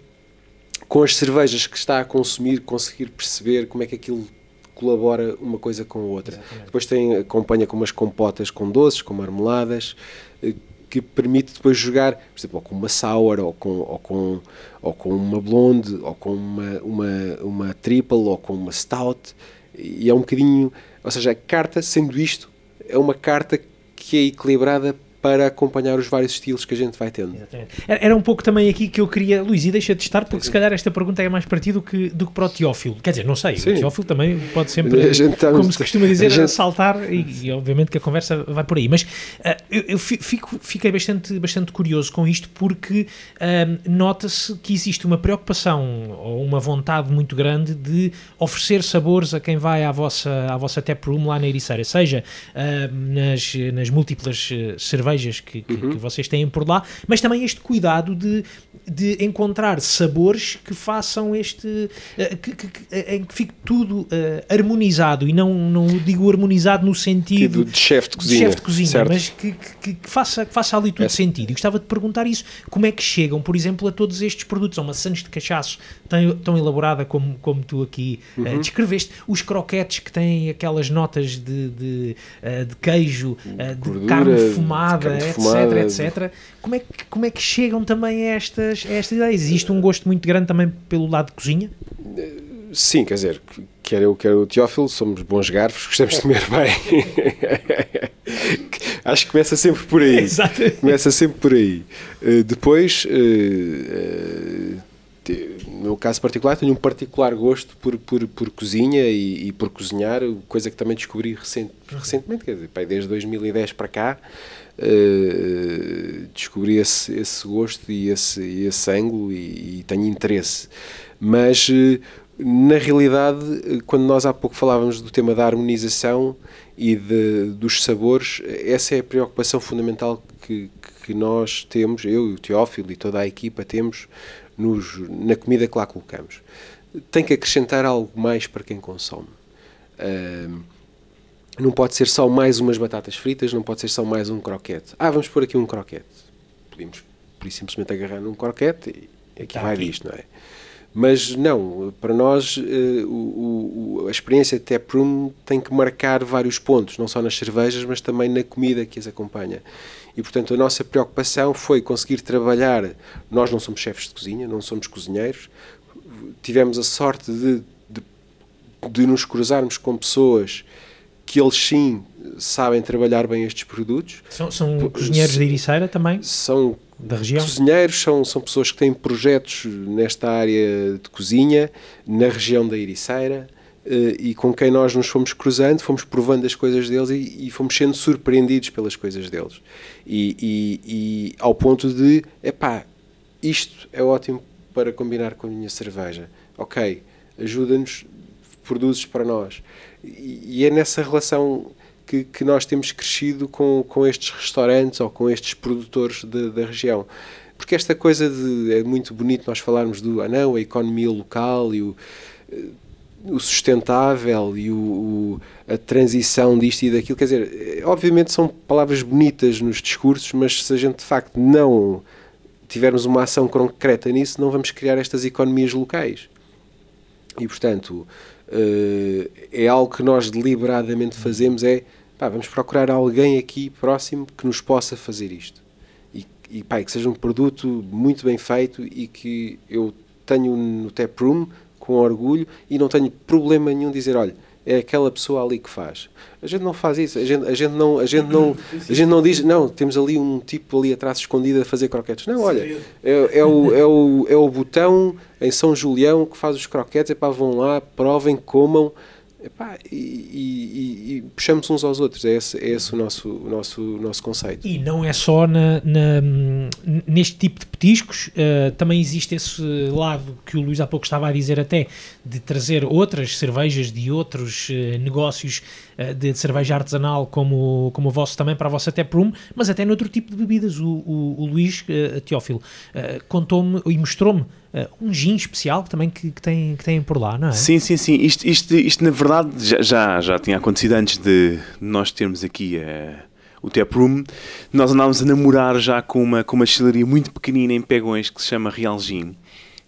com as cervejas que está a consumir, conseguir perceber como é que aquilo colabora uma coisa com a outra. Exatamente. Depois tem, acompanha com umas compotas com doces, com marmeladas, eh, que permite depois jogar, por exemplo, ou com uma sour, ou com, ou com, ou com uma blonde, ou com uma, uma, uma triple, ou com uma stout, e é um bocadinho, ou seja, a carta, sendo isto, é uma carta que é equilibrada para acompanhar os vários estilos que a gente vai tendo. Exatamente. Era um pouco também aqui que eu queria, Luís, e deixa de estar, porque se calhar esta pergunta é mais para ti do que, do que para o Teófilo. Quer dizer, não sei, Sim. o Teófilo também pode sempre, tá, como se costuma dizer, gente... saltar e, e, obviamente que a conversa vai por aí. Mas uh, eu, eu fico, fiquei bastante, bastante curioso com isto porque uh, nota-se que existe uma preocupação ou uma vontade muito grande de oferecer sabores a quem vai à vossa, à vossa tap room lá na Ericeira, seja uh, nas, nas múltiplas cervejas cervejas que, que, uhum. que, vocês têm por lá, mas também este cuidado de, de encontrar sabores que façam este. Eh, que, que, em que fique tudo uh, harmonizado e não, não digo harmonizado no sentido de chefe de cozinha, de, chef de cozinha mas que, que, faça, que faça ali tudo é. sentido. E gostava de perguntar isso: como é que chegam, por exemplo, a todos estes produtos? A uma Santos de cachaço tão, tão elaborada como, como tu aqui eh, uhum. uh, descreveste, os croquetes que têm aquelas notas de, de, uh, de queijo, de carne fumada etc, fumada. etc. Como é, que, como é que chegam também a estas, a estas ideias? Existe um gosto muito grande também pelo lado de cozinha? Sim, quer dizer, quer eu, quer o Teófilo, somos bons garfos, gostamos de comer bem. [laughs] Acho que começa sempre por aí. Exato. Começa sempre por aí. Uh, depois, uh, uh, no meu caso particular, tenho um particular gosto por, por, por cozinha e, e, por cozinhar, coisa que também descobri recent, recentemente, quer dizer, desde 2010 para cá. Uh, descobri esse, esse gosto e esse, esse ângulo e, e tenho interesse. Mas, uh, na realidade, quando nós há pouco falávamos do tema da harmonização e de, dos sabores, essa é a preocupação fundamental que, que nós temos, eu e o Teófilo e toda a equipa temos nos, na comida que lá colocamos. Tem que acrescentar algo mais para quem consome. Uh, não pode ser só mais umas batatas fritas, não pode ser só mais um croquete. Ah, vamos pôr aqui um croquete. Podemos, por isso, simplesmente agarrar num croquete e aqui tá vai aqui. disto, não é? Mas não, para nós uh, o, o, a experiência de taproom tem que marcar vários pontos, não só nas cervejas, mas também na comida que as acompanha. E portanto a nossa preocupação foi conseguir trabalhar. Nós não somos chefes de cozinha, não somos cozinheiros, tivemos a sorte de, de, de nos cruzarmos com pessoas que eles sim sabem trabalhar bem estes produtos. São, são cozinheiros de Ericeira também? São da região? Cozinheiros são, são pessoas que têm projetos nesta área de cozinha, na região da Ericeira, eh, e com quem nós nos fomos cruzando, fomos provando as coisas deles e, e fomos sendo surpreendidos pelas coisas deles. E, e, e ao ponto de, epá, isto é ótimo para combinar com a minha cerveja. Ok, ajuda-nos, produzes para nós. E, é nessa relação que, que, nós temos crescido com, com estes restaurantes ou com estes produtores de, da região. Porque esta coisa de. É muito bonito nós falarmos do. Ah, não, a economia local e o eh, o sustentável e o, o, a transição disto e daquilo, quer dizer, obviamente são palavras bonitas nos discursos, mas se a gente de facto não tivermos uma ação concreta nisso, não vamos criar estas economias locais. E portanto, uh, é algo que nós deliberadamente fazemos, é pá, vamos procurar alguém aqui próximo que nos possa fazer isto. E, e pá, que seja um produto muito bem feito e que eu tenho no tap room com orgulho e não tenho problema nenhum dizer, olha, é aquela pessoa ali que faz. A gente não faz isso, a gente, a gente, não, a gente, não, a gente não diz, não, temos ali um tipo ali atrás escondido a fazer croquetes. Não, olha, é, é, o, é, o, é o botão em São Julião que faz os croquetes, é para vão lá, provem, comam. Epá, e, e, e, puxamos uns aos outros, é esse, é esse o, nosso, o nosso, nosso conceito. E não é só na, na neste tipo de petiscos, uh, também existe esse lado que o Luís há pouco estava a dizer até, de trazer outras cervejas de outros uh, negócios de, de, cerveja artesanal como, como o vosso também para a vossa taproom, mas até noutro tipo de bebidas. O, o, o Luís Teófilo contou-me e mostrou-me Uh, um gin especial também que, que, tem, que tem por lá, não é? Sim, sim, sim. Isto, isto, isto na verdade já, já, já tinha acontecido antes de nós termos aqui uh, o Tap Room. Nós andávamos a namorar já com uma, com uma destilaria muito pequenina em Pegões que se chama Real Gin.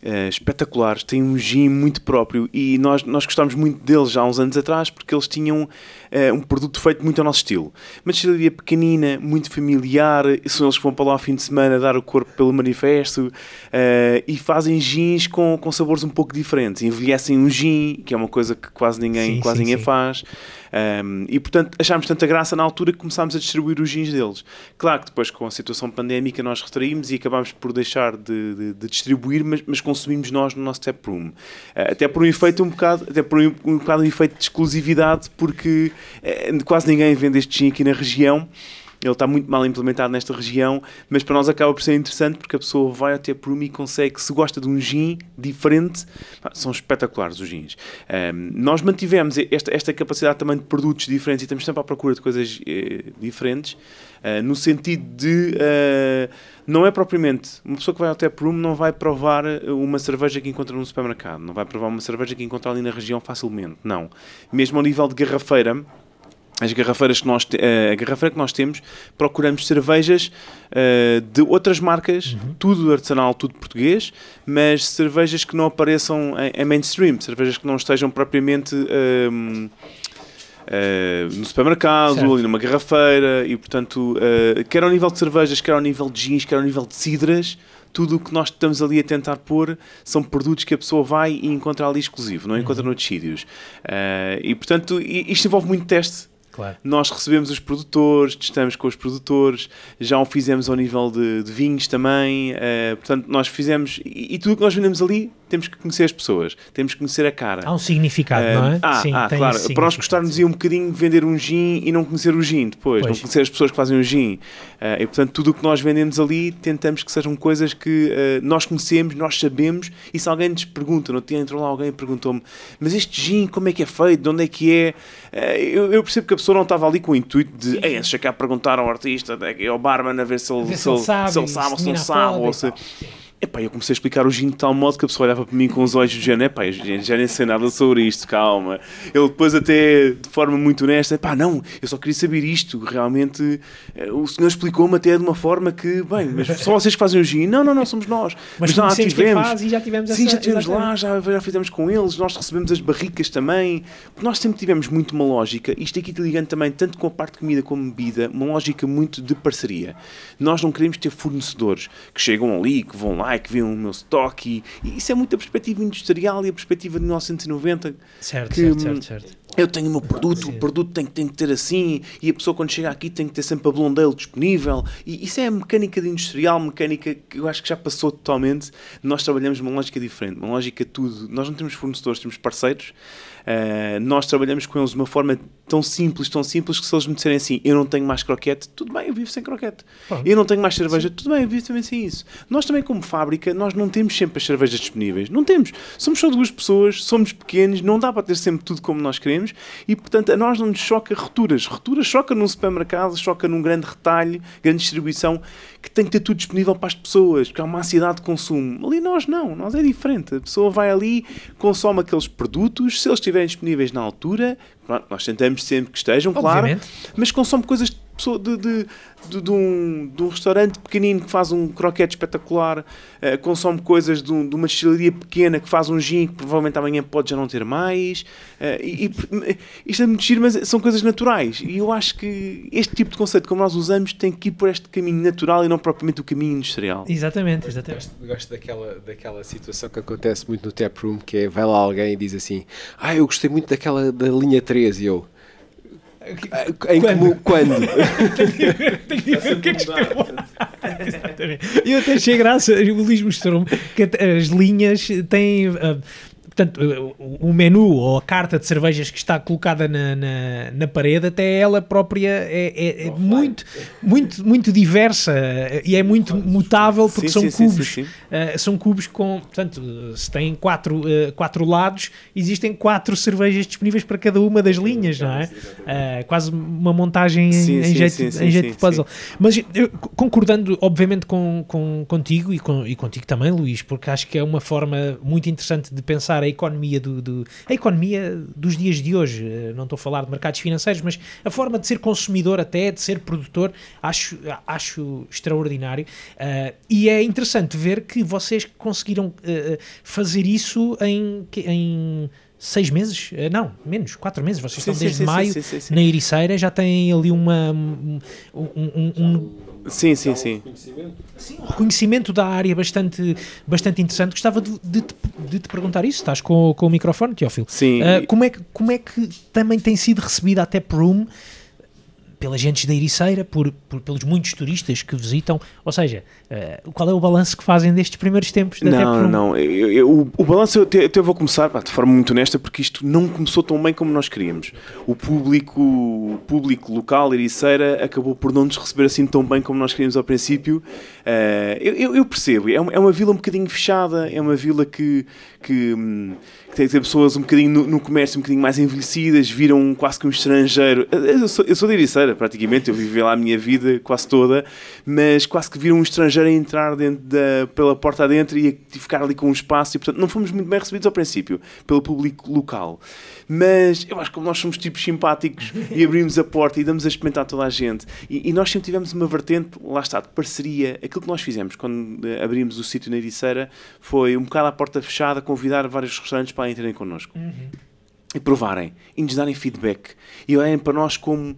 Uh, espetaculares, têm um gin muito próprio e nós, nós gostámos muito deles já há uns anos atrás porque eles tinham uh, um produto feito muito ao nosso estilo. Uma destilaria pequenina, muito familiar, são eles que vão para lá ao fim de semana dar o corpo pelo manifesto uh, e fazem gins com, com sabores um pouco diferentes. Envelhecem um gin, que é uma coisa que quase ninguém, sim, quase sim, ninguém sim. faz. Um, e portanto achámos tanta graça na altura que começámos a distribuir os jeans deles. Claro que depois com a situação pandémica nós retraímos e acabámos por deixar de, de, de distribuir, mas, mas, consumimos nós no nosso tap room. Uh, até por um efeito um bocado, até por um, um bocado um efeito de exclusividade, porque uh, quase ninguém vende este gin aqui na região ele está muito mal implementado nesta região, mas para nós acaba por ser interessante porque a pessoa vai até por mim e consegue, se gosta de um gin diferente, são espetaculares os gins. Um, nós mantivemos esta, esta capacidade também de produtos diferentes e estamos sempre à procura de coisas eh, diferentes, uh, no sentido de. Uh, não é propriamente uma pessoa que vai ao tap não vai provar uma cerveja que encontra num supermercado, não vai provar uma cerveja que encontra ali na região facilmente, não. Mesmo ao nível de garrafeira, as garrafeiras que nós eh, a garrafeira que nós temos procuramos cervejas uh, de outras marcas uhum. tudo artesanal tudo português mas cervejas que não apareçam em, em mainstream cervejas que não estejam propriamente uh, uh, no supermercado certo. ali numa garrafeira e portanto quer ao nível de cervejas quer ao nível de jeans quer ao nível de cidras tudo o que nós estamos ali a tentar pôr são produtos que a pessoa vai e encontra ali exclusivo, não encontra uhum. noutros sítios. Uh, e portanto, isto envolve muito teste Claro. Nós recebemos os produtores, testamos com os produtores, já o fizemos ao nível de, de vinhos também. Uh, portanto, nós fizemos. E, e tudo o que nós vendemos ali temos que conhecer as pessoas, temos que conhecer a cara. Há um significado, uh, não é? Ah, sim, ah claro. Para nós gostarmos de um bocadinho de vender um gin e não conhecer o gin depois, pois. não conhecer as pessoas que fazem o gin. Uh, e portanto, tudo o que nós vendemos ali tentamos que sejam coisas que uh, nós conhecemos, nós sabemos. E se alguém nos pergunta, no dia entrou lá alguém e perguntou-me: Mas este gin, como é que é feito? De onde é que é? Eu, eu, percebo que a pessoa não estava ali com o intuito de, ei, deixa cá perguntar ao artista, ao barman, a ver se ele, se ele, sabe, se ele sabe ou se não sabe. Ou se... Epá, eu comecei a explicar o gin de tal modo que a pessoa olhava para mim com os olhos de género, epá, já, já nem sei nada sobre isto, calma. Ele depois até, de forma muito honesta, epá, não, eu só queria saber isto, realmente, eh, o senhor explicou-me até de uma forma que, bem, mas só vocês que fazem o gin. Não, não, não, somos nós. Mas, mas já tivemos. Faz já tivemos Sim, essa, já tivemos lá, já, já fizemos com eles, nós recebemos as barricas também. Nós sempre tivemos muito uma lógica, isto aqui te ligando também, tanto com a parte de comida como bebida, uma lógica muito de parceria. Nós não queremos ter fornecedores que chegam ali, que vão lá que veem o meu estoque e, isso é muito a perspectiva industrial e a perspectiva de 1990 certo, que, certo, certo, certo. eu tenho o meu produto, o produto tem, tem que ter assim, e a pessoa quando chega aqui tem que ter sempre a blondeira disponível. E isso é a mecânica de industrial, mecânica que eu acho que já passou totalmente. Nós trabalhamos uma lógica diferente, uma lógica tudo. Nós não temos fornecedores, temos parceiros. Uh, nós trabalhamos com eles de uma forma tão simples, tão simples, que se eles me disserem assim, eu não tenho mais croquete, tudo bem, eu vivo sem croquete. Eu não tenho mais cerveja, Sim. tudo bem, eu vivo também sem isso. Nós também, como fábrica, nós não temos sempre as cervejas disponíveis. Não temos. Somos só duas pessoas, somos pequenos, não dá para ter sempre tudo como nós queremos e, portanto, a nós não nos choca rupturas. Rupturas choca num supermercado, choca num grande retalho, grande distribuição, que tem que ter tudo disponível para as pessoas, porque há uma ansiedade de consumo. Ali nós não, nós é diferente. A pessoa vai ali, consome aqueles produtos, se eles estiverem disponíveis na altura, nós tentamos sempre que estejam, Obviamente. claro, mas consome coisas de, de, de, de, um, de um restaurante pequenino que faz um croquete espetacular, uh, consome coisas de, um, de, uma destilaria pequena que faz um gin que provavelmente amanhã pode já não ter mais. Uh, e, e, isto é muito giro, mas são coisas naturais. E eu acho que este tipo de conceito, como nós usamos, tem que ir por este caminho natural e não propriamente o caminho industrial. Exatamente, exatamente. Gosto, gosto daquela, daquela situação que acontece muito no tap room, que é vai lá alguém e diz assim: Ah, eu gostei muito daquela da linha 3 e eu. Em quando? quando? [laughs] Tenho que ver o que é que Exatamente. Eu até achei graça, o Luís mostrou-me que as linhas têm. Uh, portanto, o menu ou a carta de cervejas que está colocada na, na, na parede, até ela própria é, é, é muito, muito, muito diversa e é muito mutável porque sim, são sim, cubos. Sim, uh, são cubos com, portanto, se tem quatro, uh, quatro lados, existem quatro cervejas disponíveis para cada uma das linhas, não é? Uh, quase uma montagem em, em jeito, em jeito de puzzle. Mas eu, concordando, obviamente, com, com, contigo e, com, e contigo também, Luís, porque acho que é uma forma muito interessante de pensar a economia do, do, a economia dos dias de hoje. Eh, não estou a falar de mercados financeiros, mas a forma de ser consumidor até, de ser produtor, acho, acho extraordinário. Uh, e é interessante ver que vocês conseguiram uh, fazer isso em, em seis meses, não, menos, quatro meses, vocês sim, estão desde sim, maio sim, na Ericeira, já têm ali uma um, um, um, Sim, sim, sim. Sim, um reconhecimento da área bastante, bastante interessante. Gostava de, de, de te perguntar isso. Estás com, com o microfone, Teófilo? Sim. Uh, como, é que, como é que também tem sido recebida a Tap Room pelas gentes da Ericeira, por, por, pelos muitos turistas que visitam? Ou seja, uh, qual é o balanço que fazem destes primeiros tempos da Não, não. Eu, eu, o, o balanço eu, eu vou começar pá, de forma muito honesta, porque isto não começou tão bem como nós queríamos. O público, o público local, Ericeira, acabou por não nos receber assim tão bem como nós queríamos ao princípio. Uh, eu, eu, percebo, é uma, é uma vila um bocadinho fechada, é uma vila que. que hum, tem que ter pessoas um bocadinho no, no, comércio, um bocadinho mais envelhecidas, viram quase que um estrangeiro. Eu sou, eu sou de Ericeira, praticamente, eu vivi lá a minha vida quase toda, mas quase que viram um estrangeiro a entrar dentro da, pela porta adentro e a ficar ali com um espaço, e portanto não fomos muito bem recebidos ao princípio, pelo público local. Mas eu acho que nós somos tipos simpáticos e abrimos a porta e damos a experimentar toda a gente. E, e, nós sempre tivemos uma vertente, lá está, de parceria. Aquilo que nós fizemos quando eh, abrimos o sítio na Ericeira foi um bocado à porta fechada, convidar vários restaurantes para entrarem connosco. Uhum e provarem e nos darem feedback e olhem para nós como uh,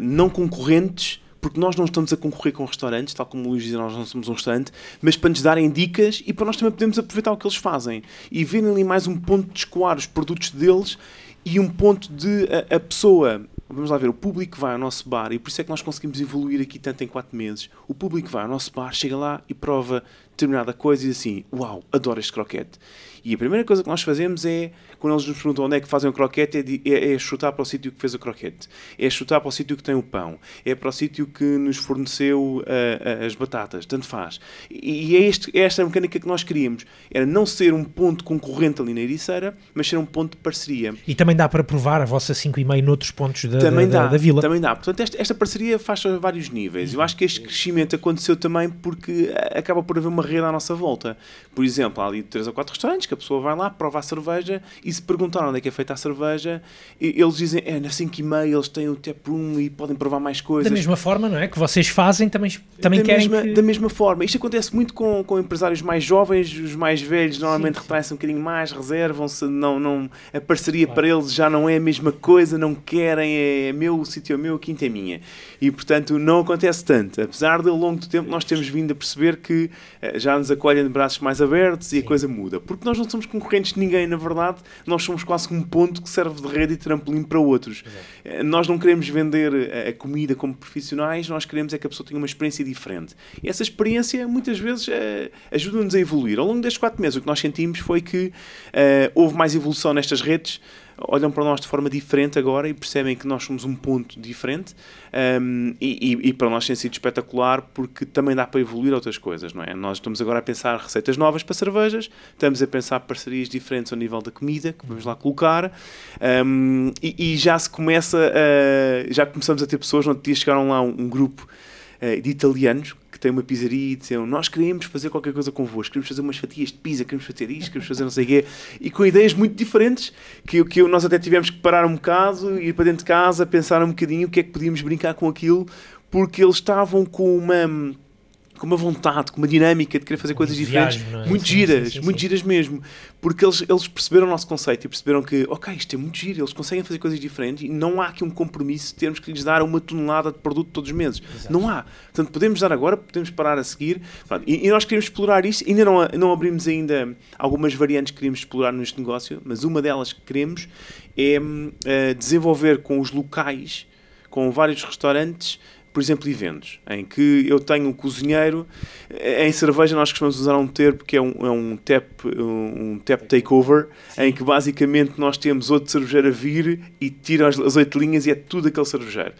não concorrentes porque nós não estamos a concorrer com restaurantes, tal como o Luís diz, nós não somos um restaurante, mas para nos darem dicas e para nós também podermos aproveitar o que eles fazem e verem ali mais um ponto de escoar os produtos deles e um ponto de a, a pessoa vamos lá ver, o público vai ao nosso bar, e por isso é que nós conseguimos evoluir aqui tanto em 4 meses. O público vai ao nosso bar, chega lá e prova determinada coisa e diz assim: Uau, adoro este croquete. E a primeira coisa que nós fazemos é, quando eles nos perguntam onde é que fazem o croquete, é, de, é, é chutar para o sítio que fez o croquete, é chutar para o sítio que tem o pão, é para o sítio que nos forneceu uh, as batatas, tanto faz. E, e é, este, é esta mecânica que nós queríamos: era não ser um ponto concorrente ali na Ericeira, mas ser um ponto de parceria. E também dá para provar a vossa 5,5 noutros pontos da, também da, dá, da, vila. Também dá. Portanto, esta, esta parceria faz a vários níveis. Eu acho que este crescimento aconteceu também porque acaba por haver uma rede à nossa volta. Por exemplo, há ali 3 ou 4 restaurantes que a pessoa vai lá, prova a cerveja e se perguntar onde é que é feita a cerveja, eles dizem, é na 5 e meia eles têm o tap room e podem provar mais coisas. Da mesma forma, não é? Que vocês fazem, também, também da querem mesma, que... Da mesma forma. Isto acontece muito com, com empresários mais jovens, os mais velhos normalmente retraem-se um bocadinho mais, reservam-se, não, não, a parceria claro. para eles já não é a mesma coisa, não querem, é, é meu, o sítio é meu, a quinta é minha. E, portanto, não acontece tanto. Apesar de, ao longo do tempo, nós temos vindo a perceber que uh, já nos acolhem de braços mais abertos Sim. e a coisa muda. Porque nós não somos concorrentes de ninguém, na verdade, nós somos quase um ponto que serve de rede e trampolim para outros. Uh, nós não queremos vender a, a, comida como profissionais, nós queremos é que a pessoa tenha uma experiência diferente. E essa experiência, muitas vezes, uh, ajuda-nos a evoluir. Ao longo destes quatro meses, o que nós sentimos foi que houve mais evolução nestas redes, olham para nós de forma diferente agora e percebem que nós somos um ponto diferente um, e, e, e, para nós tem sido espetacular porque também dá para evoluir outras coisas, não é? Nós estamos agora a pensar receitas novas para cervejas, estamos a pensar parcerias diferentes ao nível da comida que vamos lá colocar um, e, e, já se começa a, já começamos a ter pessoas, outro dia chegaram lá um, um grupo uh, de italianos tem uma pizzaria e disseram nós queremos fazer qualquer coisa convosco, queremos fazer umas fatias de pizza, queremos fazer isto, queremos fazer não sei o quê, e com ideias muito diferentes, que, que nós até tivemos que parar um bocado, ir para dentro de casa, pensar um bocadinho o que é que podíamos brincar com aquilo, porque eles estavam com uma com uma vontade, com uma dinâmica de querer fazer coisas diferentes, é? muito sim, giras, sim, sim, muito giras mesmo, porque eles, eles perceberam o nosso conceito e perceberam que, ok, isto é muito giro, eles conseguem fazer coisas diferentes e não há aqui um compromisso de termos que lhes dar uma tonelada de produto todos os meses. Exato. Não há. Portanto, podemos dar agora, podemos parar a seguir. E, e, nós queremos explorar isto, ainda não, não abrimos ainda algumas variantes que queremos explorar neste negócio, mas uma delas que queremos é uh, desenvolver com os locais, com vários restaurantes, por exemplo, eventos, em que eu tenho um cozinheiro, em cerveja nós costumamos usar um termo que é um, é um, tap, um tap takeover, Sim. em que basicamente nós temos outro cervejeiro a vir e tira as, as oito linhas e é tudo aquele cervejeiro.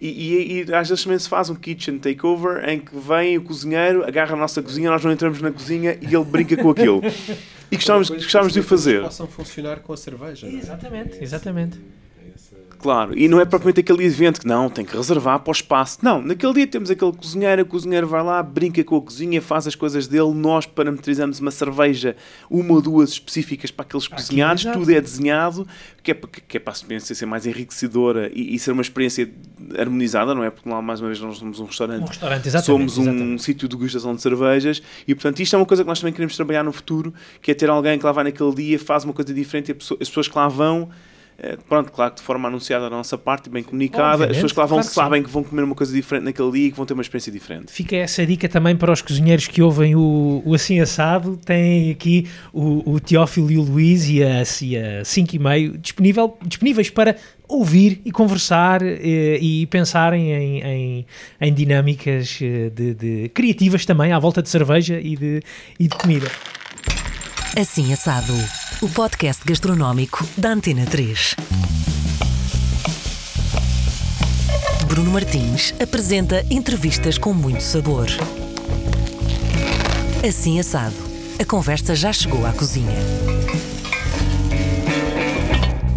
E, e, e, às vezes também se faz um kitchen takeover em que vem o cozinheiro, agarra a nossa cozinha, nós não entramos na cozinha e ele brinca com aquilo. [laughs] E gostávamos, gostávamos de o fazer. possam funcionar com a cerveja. É? Exatamente, exatamente. Claro, e não é propriamente aquele evento que não, tem que reservar para o espaço. Não, naquele dia temos aquele cozinheiro, o cozinheiro vai lá, brinca com a cozinha, faz as coisas dele, nós parametrizamos uma cerveja, uma ou duas específicas para aqueles Aqui, cozinhados, tudo é desenhado, que é, para, que é para a experiência ser mais enriquecedora e, e, ser uma experiência harmonizada, não é? Porque lá, mais uma vez, nós somos um restaurante, um restaurante somos um exatamente. sítio de degustação de cervejas e, portanto, isto é uma coisa que nós também queremos trabalhar no futuro, que é ter alguém que lá vai naquele dia, faz uma coisa diferente e as pessoas que lá vão pronto, claro que de forma anunciada da nossa parte, bem comunicada, Obviamente, as pessoas que lá vão claro sabem que, que, vão comer uma coisa diferente naquele dia e que vão ter uma experiência diferente. Fica essa dica também para os cozinheiros que ouvem o, o Assim Assado, tem aqui o, o Teófilo e o Luís e a, e a 5 e meio disponível, disponíveis para ouvir e conversar e, eh, e pensarem em, em, em dinâmicas eh, de, de, criativas também à volta de cerveja e de, e de comida. Assim Assado, o podcast gastronómico da Antena 3. Bruno Martins apresenta entrevistas com muito sabor. Assim Assado, a conversa já chegou à cozinha.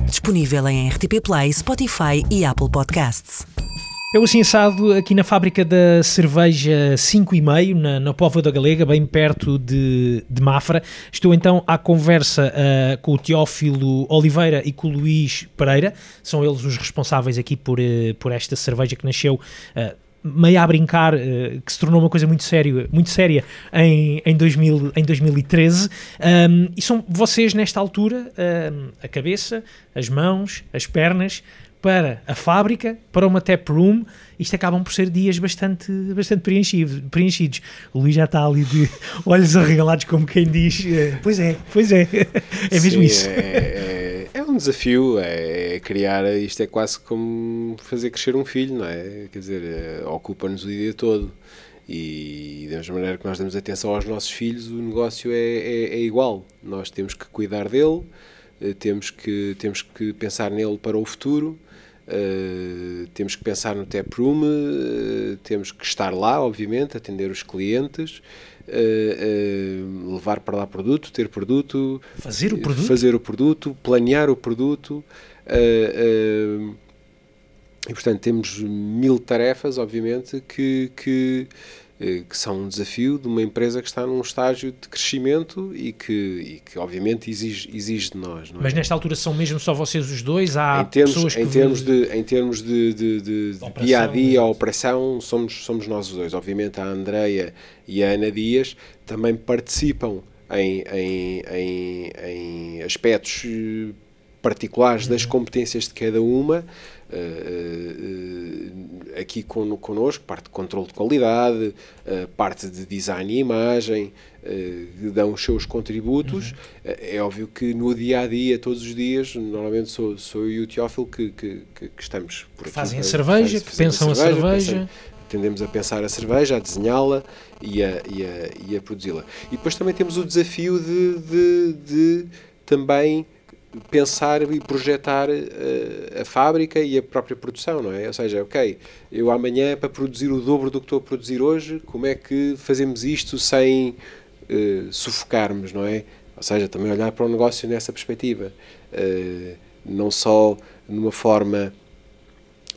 Disponível em RTP Play, Spotify e Apple Podcasts. Eu assim assado aqui na fábrica da cerveja 5 e meio, na, na Póvoa da Galega, bem perto de, de Mafra. Estou então à conversa uh, com o Teófilo Oliveira e com o Luís Pereira. São eles os responsáveis aqui por, uh, por esta cerveja que nasceu uh, meio a brincar, que se tornou uma coisa muito, sério, muito séria em, em, 2000, em 2013. Um, e são vocês, nesta altura, um, a cabeça, as mãos, as pernas, para a fábrica, para uma tap room, isto acabam por ser dias bastante, bastante preenchidos, preenchidos. O Luís já está ali de [laughs] olhos arregalados, como quem diz: eh, Pois é, pois é, é mesmo Sim, isso. É, é, é, um desafio, é, criar, isto é quase como fazer crescer um filho, não é? Quer dizer, eh, ocupa-nos o dia todo. E da mesma maneira que nós damos atenção aos nossos filhos, o negócio é, é, é igual. Nós temos que cuidar dele, eh, temos que, temos que pensar nele para o futuro Uh, temos que pensar no tap room, uh, temos que estar lá, obviamente, atender os clientes, uh, levar para lá produto, ter produto, fazer o produto, fazer o produto planear o produto. e portanto temos mil tarefas, obviamente, que, que eh, que são um desafio de uma empresa que está num estágio de crescimento e que, e que obviamente exige, exige de nós. É? Mas nesta altura são mesmo só vocês os dois? Há em termos, pessoas que... Em termos de, em termos de, de, de, de dia a dia, a operação, somos, somos nós os dois. Obviamente a Andreia e a Ana Dias também participam em, em, em, em aspectos eh, particulares das uhum. competências de cada uma. Uh, aqui con, connosco, parte de controle de qualidade, uh, parte de design e imagem, uh, dão os seus contributos. Uhum. é óbvio que no dia a dia, todos os dias, normalmente sou, sou eu e o Teófilo que, que, que, que estamos por aqui. Fazem a cerveja, que pensam a cerveja. A cerveja. tendemos a pensar a cerveja, a desenhá-la e a, e a, e a produzi-la. E depois também temos o desafio de, de, de também pensar e projetar uh, a fábrica e a própria produção, não é? Ou seja, ok, eu amanhã para produzir o dobro do que estou a produzir hoje, como é que fazemos isto sem uh, sufocarmos, não é? Ou seja, também olhar para o negócio nessa perspectiva, uh, não só numa forma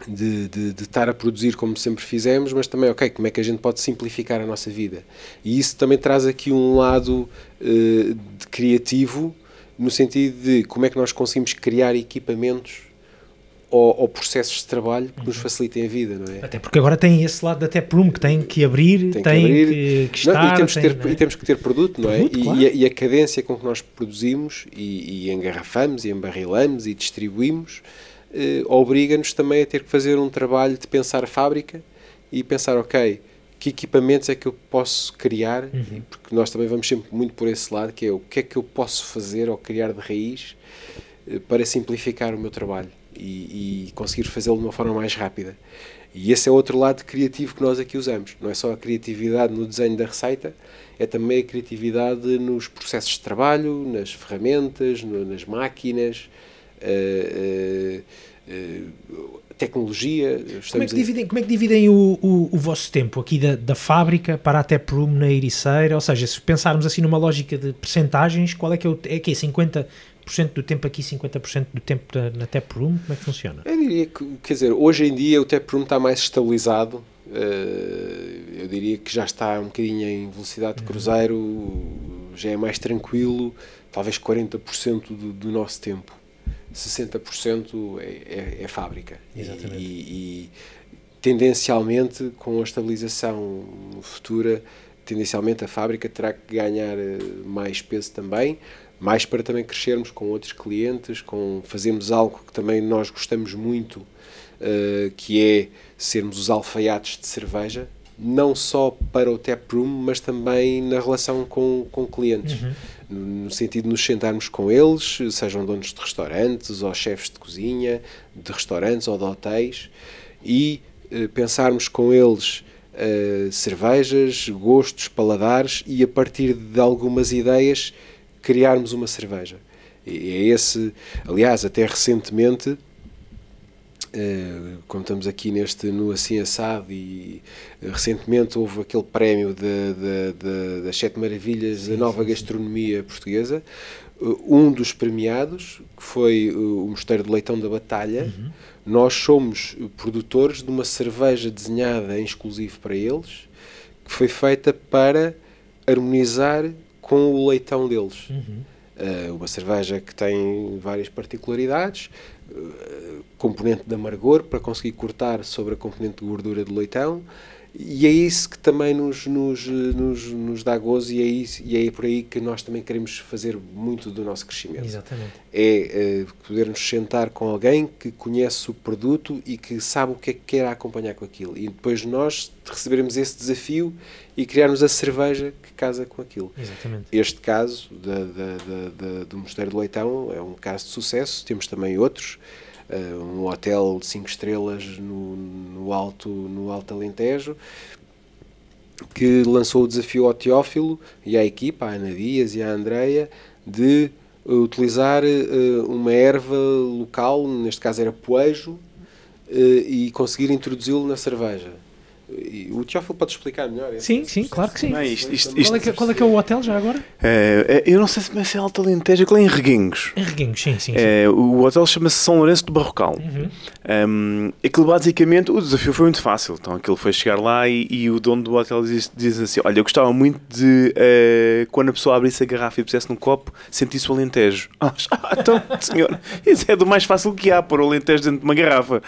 de, de, de, estar a produzir como sempre fizemos, mas também, ok, como é que a gente pode simplificar a nossa vida? E isso também traz aqui um lado criativo no sentido de como é que nós conseguimos criar equipamentos ou, ou processos de trabalho que uhum. nos facilitem a vida, não é? Até porque agora tem esse lado da Taproom que tem que abrir, tem, tem que, abrir. que, que estar... Não, e, temos tem, que ter, é? e temos que ter produto, não é? Produto, e, claro. e, a, e, a, cadência com que nós produzimos e, e engarrafamos e embarrilamos e distribuímos eh, obriga-nos também a ter que fazer um trabalho de pensar a fábrica e pensar, ok, que equipamentos é que eu posso criar, uhum. porque nós também vamos sempre muito por esse lado, que é o que é que eu posso fazer ou criar de raiz eh, para simplificar o meu trabalho e, e conseguir fazê-lo de uma forma mais rápida. E esse é outro lado criativo que nós aqui usamos. Não é só a criatividade no desenho da receita, é também a criatividade nos processos de trabalho, nas ferramentas, no, nas máquinas. Uh, uh, uh, tecnologia. Como é, que dividem, como é que dividem o, o, o vosso tempo aqui da, da fábrica para a Taproom na Ericeira? Ou seja, se pensarmos assim numa lógica de percentagens, qual é que é o é que é 50% do tempo aqui, 50% do tempo na Taproom? Como é que funciona? Eu diria que, quer dizer, hoje em dia o Taproom está mais estabilizado. Uh, eu diria que já está um bocadinho em velocidade de uhum. cruzeiro, já é mais tranquilo, talvez 40% do, do nosso tempo. 60% é, é, é, fábrica. Exatamente. E, e, tendencialmente, com a estabilização futura, tendencialmente a fábrica terá que ganhar eh, mais peso também, mais para também crescermos com outros clientes, com fazermos algo que também nós gostamos muito, uh, que é sermos os alfaiates de cerveja, não só para o taproom, mas também na relação com, com clientes. Uhum no sentido de nos sentarmos com eles, sejam donos de restaurantes ou chefes de cozinha, de restaurantes ou de hotéis, e eh, pensarmos com eles eh, cervejas, gostos, paladares e a partir de algumas ideias criarmos uma cerveja. E é esse, aliás, até recentemente como estamos aqui neste no Assim Assado e uh, recentemente houve aquele prémio das Sete Maravilhas sim, da nova sim, gastronomia sim. portuguesa, uh, um dos premiados, que foi o Mosteiro de Leitão da Batalha, uhum. nós somos produtores de uma cerveja desenhada em exclusivo para eles, que foi feita para harmonizar com o leitão deles. Uhum. uma cerveja que tem várias particularidades, componente de amargor para conseguir cortar sobre a componente de gordura do leitão e é isso que também nos, nos, nos, nos dá gozo e é, isso, e é por aí que nós também queremos fazer muito do nosso crescimento. Exatamente. É uh, poder nos sentar com alguém que conhece o produto e que sabe o que é que quer acompanhar com aquilo. E depois nós receberemos esse desafio e criarmos a cerveja que casa com aquilo. Exatamente. Este caso da, da, da, do Mosteiro do Leitão é um caso de sucesso, temos também outros. Uh, um hotel de 5 estrelas no, no, alto, no Alto Alentejo, que lançou o desafio ao Teófilo e à equipa, à Ana Dias e à Andreia, de utilizar uh, uma erva local, neste caso era poejo, uh, e conseguir introduzi-lo na cerveja. O Teófilo pode explicar melhor. Sim, sim, claro que sim. Não, isto, isto, isto, qual, é que, qual, é que, é o hotel já agora? É, é eu não sei se é Alto Alentejo, aquilo é em Reguengos. Em Reguengos, sim, sim. É, o hotel chama-se São Lourenço do Barrocal. Uhum. Um, aquilo basicamente, o desafio foi muito fácil. Então aquilo foi chegar lá e, e o dono do hotel diz, diz, assim: Olha, eu gostava muito de uh, quando a pessoa abrisse a garrafa e pusesse no copo, sentisse o Alentejo. [laughs] Ah, então, senhor, isso é do mais fácil que há, pôr o Alentejo dentro de uma garrafa.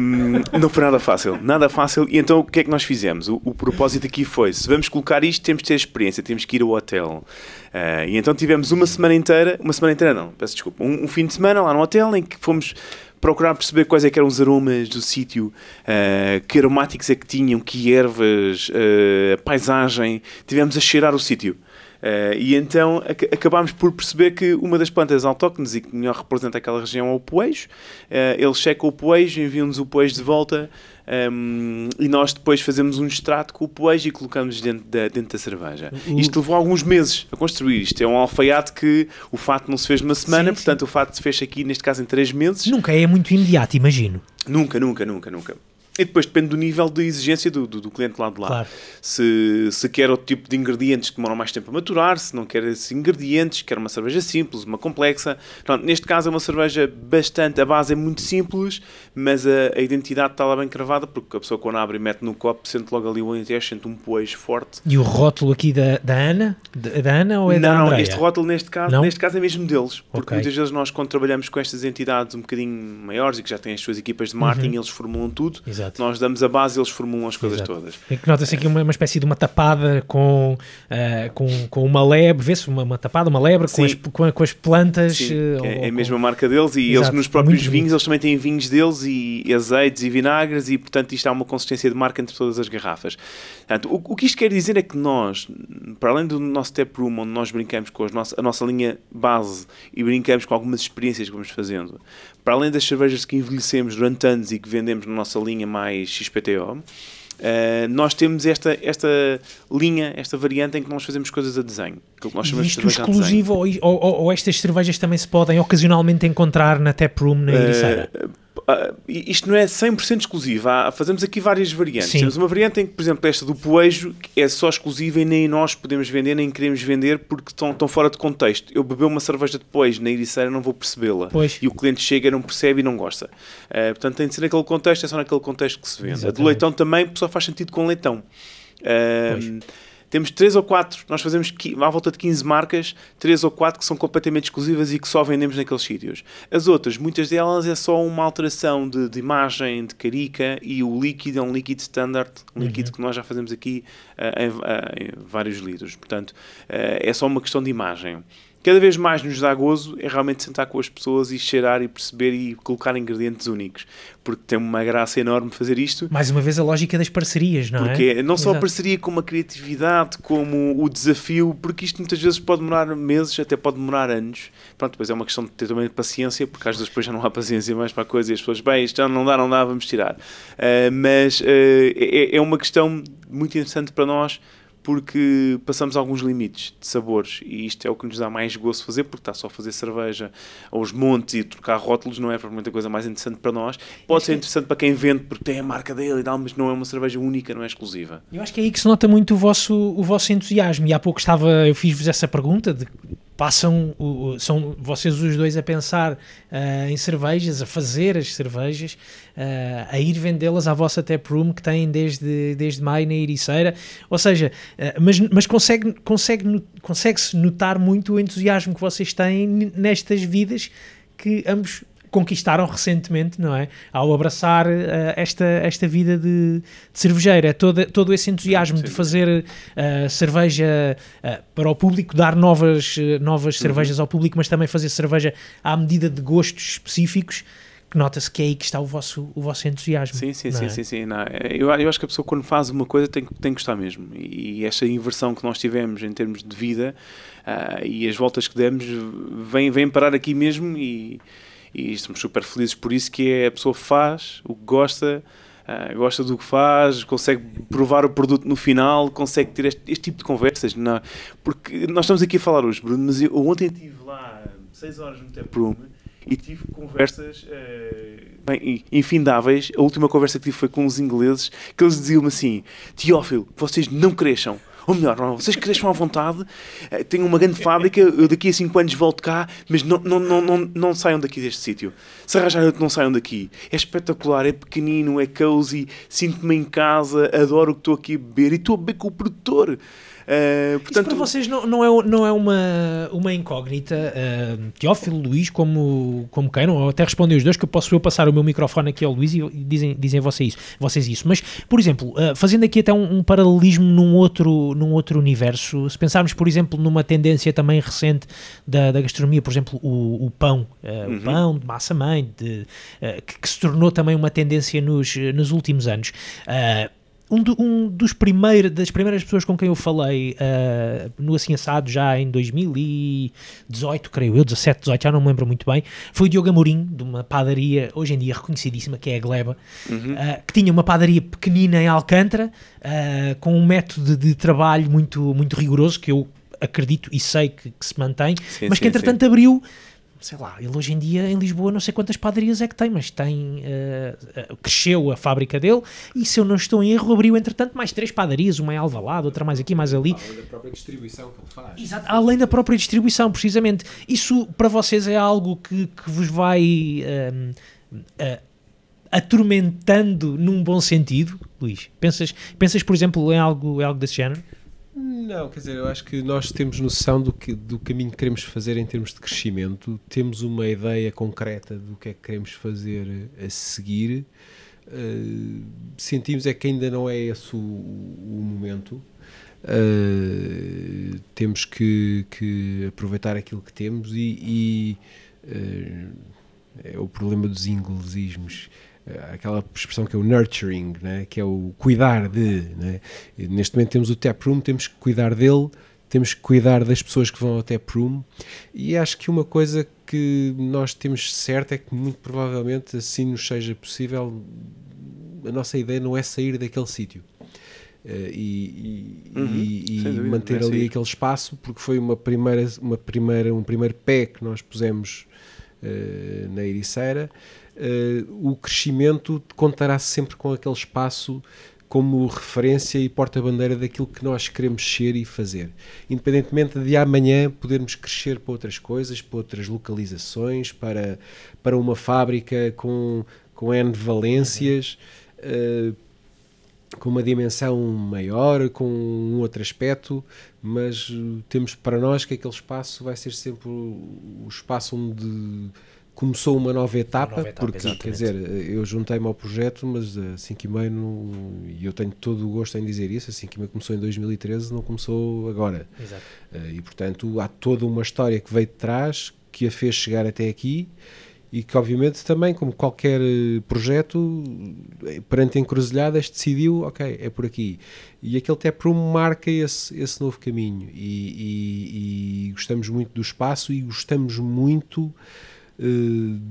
Um, não foi nada fácil, nada fácil. E então o que é que nós fizemos? O, o propósito aqui foi: se vamos colocar isto, temos de ter experiência, temos que ir ao hotel. Uh, e então tivemos uma semana inteira, uma semana inteira não, peço desculpa, um, um fim de semana lá no hotel em que fomos procurar perceber quais é eram os aromas do sítio, uh, que aromáticos é que tinham, que ervas, uh, paisagem. Tivemos a cheirar o sítio. Uh, e então ac acabámos por perceber que uma das plantas autóctones e que melhor representa aquela região é o poejo. Uh, eles checam o poejo, enviam-nos o poejo de volta um, e nós depois fazemos um extrato com o poejo e colocamos dentro da, dentro da cerveja. Isto levou alguns meses a construir. Isto é um alfaiate que o fato não se fez numa semana, sim, portanto sim. o fato se fez aqui, neste caso, em três meses. Nunca é muito imediato, imagino. Nunca, nunca, nunca, nunca. E depois depende do nível de exigência do, do, do cliente lá de lá. Claro. Se, se quer outro tipo de ingredientes que demoram mais tempo a maturar, se não quer esses ingredientes, quer uma cerveja simples, uma complexa. Pronto, neste caso é uma cerveja bastante, a base é muito simples, mas a, a identidade está lá bem cravada, porque a pessoa quando abre e mete no copo, sente logo ali o alentejo, sente um poejo forte. E o rótulo aqui da, da Ana? Da, Ana ou é não, da Não, este rótulo neste caso, neste caso é mesmo deles, porque okay. muitas vezes nós quando trabalhamos com estas entidades um bocadinho maiores e que já têm as suas equipas de marketing, uhum. eles formulam tudo. Exato. Exato. Nós damos a base e eles formulam as coisas Exato. todas. É que nota-se aqui uma, uma espécie de uma tapada com, uh, com, com uma lebre, vê-se uma, uma tapada, uma lebre com as, com, com, as plantas. Sim, uh, é, é a mesma marca deles e Exato. eles nos próprios Muito vinhos, eles também têm vinhos deles e, e azeites e vinagres e portanto isto há uma consistência de marca entre todas as garrafas. Portanto, o, o que isto quer dizer é que nós, para além do nosso tap room, onde nós brincamos com nosso, a nossa linha base e brincamos com algumas experiências que vamos fazendo, para além das cervejas que envelhecemos durante anos e que vendemos na nossa linha mais XPTO, uh, nós temos esta, esta linha, esta variante em que nós fazemos coisas a desenho. Que nós chamamos Isto de exclusivo ou, ou, ou, estas cervejas também se podem ocasionalmente encontrar na taproom na Ericeira? Uh, Uh, isto não é 100% exclusivo. Há, fazemos aqui várias variantes. Sim. Temos uma variante em que, por exemplo, esta do poejo é só exclusiva e nem nós podemos vender, nem queremos vender porque estão, estão fora de contexto. Eu beber uma cerveja de poejo na Ericeira não vou percebê-la. E o cliente chega, não percebe e não gosta. Uh, portanto, tem de ser naquele contexto, é só naquele contexto que se vende. Exatamente. A do leitão também só faz sentido com leitão. Uh, temos três ou quatro, nós fazemos à volta de 15 marcas, três ou quatro que são completamente exclusivas e que só vendemos naqueles sítios. As outras, muitas delas é só uma alteração de, de imagem, de carica e o líquido é um líquido standard, um uhum. líquido que nós já fazemos aqui uh, em, uh, em, vários litros. Portanto, uh, é só uma questão de imagem cada vez mais nos dá gozo é realmente sentar com as pessoas e cheirar e perceber e colocar ingredientes únicos. Porque tem uma graça enorme fazer isto. Mais uma vez a lógica das parcerias, não porque é? Porque não só Exato. a parceria, como a criatividade, como o desafio, porque isto muitas vezes pode demorar meses, até pode demorar anos. Pronto, depois é uma questão de ter também paciência, porque às vezes depois já não há paciência mais para a coisa e as pessoas, bem, isto já não dá, não dá, vamos tirar. Uh, mas uh, é, é uma questão muito interessante para nós porque passamos alguns limites de sabores e isto é o que nos dá mais gosto fazer, porque está só a fazer cerveja aos montes e trocar rótulos não é provavelmente a coisa mais interessante para nós. Pode ser interessante para quem vende porque tem a marca dele e tal, mas não é uma cerveja única, não é exclusiva. Eu acho que é aí que se nota muito o vosso, o vosso entusiasmo. E há pouco estava, eu fiz-vos essa pergunta de passam, são vocês os dois a pensar uh, em cervejas, a fazer as cervejas, uh, a ir vendê-las à vossa taproom que têm desde, desde maio na Ericeira, ou seja, uh, mas, mas consegue, consegue, consegue-se notar muito o entusiasmo que vocês têm nestas vidas que ambos conquistaram recentemente, não é? Ao abraçar uh, esta, esta vida de, de cervejeira, é todo, todo esse entusiasmo Sim. de fazer uh, cerveja uh, para o público, dar novas, novas uhum. cervejas ao público, mas também fazer cerveja à medida de gostos específicos que nota-se que é aí que está o vosso, o vosso entusiasmo. Sim, sim, sim, é? sim, sim. Não, eu, eu acho que a pessoa quando faz uma coisa tem, tem que gostar mesmo. E esta inversão que nós tivemos em termos de vida uh, e as voltas que demos vêm, vêm parar aqui mesmo e e estamos super felizes por isso que é a pessoa faz o que gosta uh, gosta do que faz consegue provar o produto no final consegue ter este, este tipo de conversas não? porque nós estamos aqui a falar hoje Bruno mas eu ontem estive lá 6 horas no Taproom e tive conversas uh, bem, infindáveis. A última conversa que tive foi com os ingleses que eles diziam-me assim: Teófilo, vocês não cresçam ou melhor, vocês cresçam à vontade, eh, tenham uma grande fábrica, eu daqui a 5 anos volto cá, mas não, não, não, não, não saiam daqui deste sítio. Se arranjarem outro, não saiam daqui. É espetacular, é pequenino, é cozy, sinto-me em casa, adoro o que estou aqui a beber e estou a beber com o produtor. Uh, portanto... Isso para vocês não, não é, não é uma, uma incógnita, uh, Teófilo, Luís, como, como queiram, ou até respondem os dois, que eu posso eu passar o meu microfone aqui ao Luís e dizem, dizem vocês, isso, vocês isso. Mas, por exemplo, uh, fazendo aqui até um, um, paralelismo num outro, num outro universo, se pensarmos, por exemplo, numa tendência também recente da, da gastronomia, por exemplo, o, o pão, uhum. o pão de massa-mãe, que, que, se tornou também uma tendência nos, nos últimos anos. Uh, um, do, um dos primeiros, das primeiras pessoas com quem eu falei uh, no Assim Assado, já em 2018, creio eu, 17, 18, já não me lembro muito bem, foi o Diogo Amorim, de uma padaria hoje em dia reconhecidíssima, que é a Gleba, uhum. uh, que tinha uma padaria pequenina em Alcântara, uh, com um método de, trabalho muito, muito rigoroso, que eu acredito e sei que, que se mantém, sim, mas sim, que entretanto sim. abriu sei lá, ele hoje em dia em Lisboa não sei quantas padarias é que tem, mas tem, uh, uh, cresceu a fábrica dele e se eu não estou em erro abriu entretanto mais três padarias, uma em Alvalade, outra mais aqui, mais ali. Além da própria distribuição que ele faz. Exato, além da própria distribuição, precisamente. Isso para vocês é algo que, que vos vai uh, atormentando num bom sentido, Luís? Pensas, pensas por exemplo em algo, em algo desse género? Não, quer dizer, eu acho que nós temos noção do, que, do caminho que queremos fazer em termos de crescimento, temos uma ideia concreta do que é que queremos fazer a seguir. Uh, sentimos é que ainda não é esse o, o momento. Uh, temos que, que, aproveitar aquilo que temos e, e uh, é o problema dos inglesismos aquela expressão que é o nurturing, né? que é o cuidar de. Né? neste momento temos o tap room, temos que cuidar dele, temos que cuidar das pessoas que vão ao tap room e acho que uma coisa que nós temos certo é que muito provavelmente assim nos seja possível, a nossa ideia não é sair daquele sítio. Uh, e, e, uhum, e, e manter é ali aquele espaço porque foi uma primeira, uma primeira, um primeiro pé que nós pusemos na Ericeira uh, o crescimento contará sempre com aquele espaço como referência e porta-bandeira daquilo que nós queremos ser e fazer. Independentemente de amanhã podermos crescer para outras coisas, para outras localizações, para, para uma fábrica com, com N valências, uh, com uma dimensão maior, com um outro aspecto, mas temos para nós que aquele espaço vai ser sempre o, espaço onde começou uma nova etapa, uma nova etapa porque, exatamente. quer dizer, eu juntei-me ao projeto, mas a 5 e meio, e eu tenho todo o gosto em dizer isso, a 5 e meio começou em 2013, não começou agora. Exato. Eh, e, portanto, há toda uma história que veio de trás, que a fez chegar até aqui, e que, obviamente, também, como qualquer eh, projeto, eh, perante encruzilhadas, decidiu, ok, é por aqui. E aquele Taproom marca esse, esse novo caminho, e, e, e gostamos muito do espaço, e gostamos muito eh,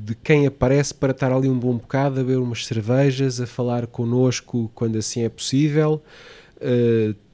de quem aparece para estar ali um bom bocado, a beber umas cervejas, a falar connosco quando assim é possível,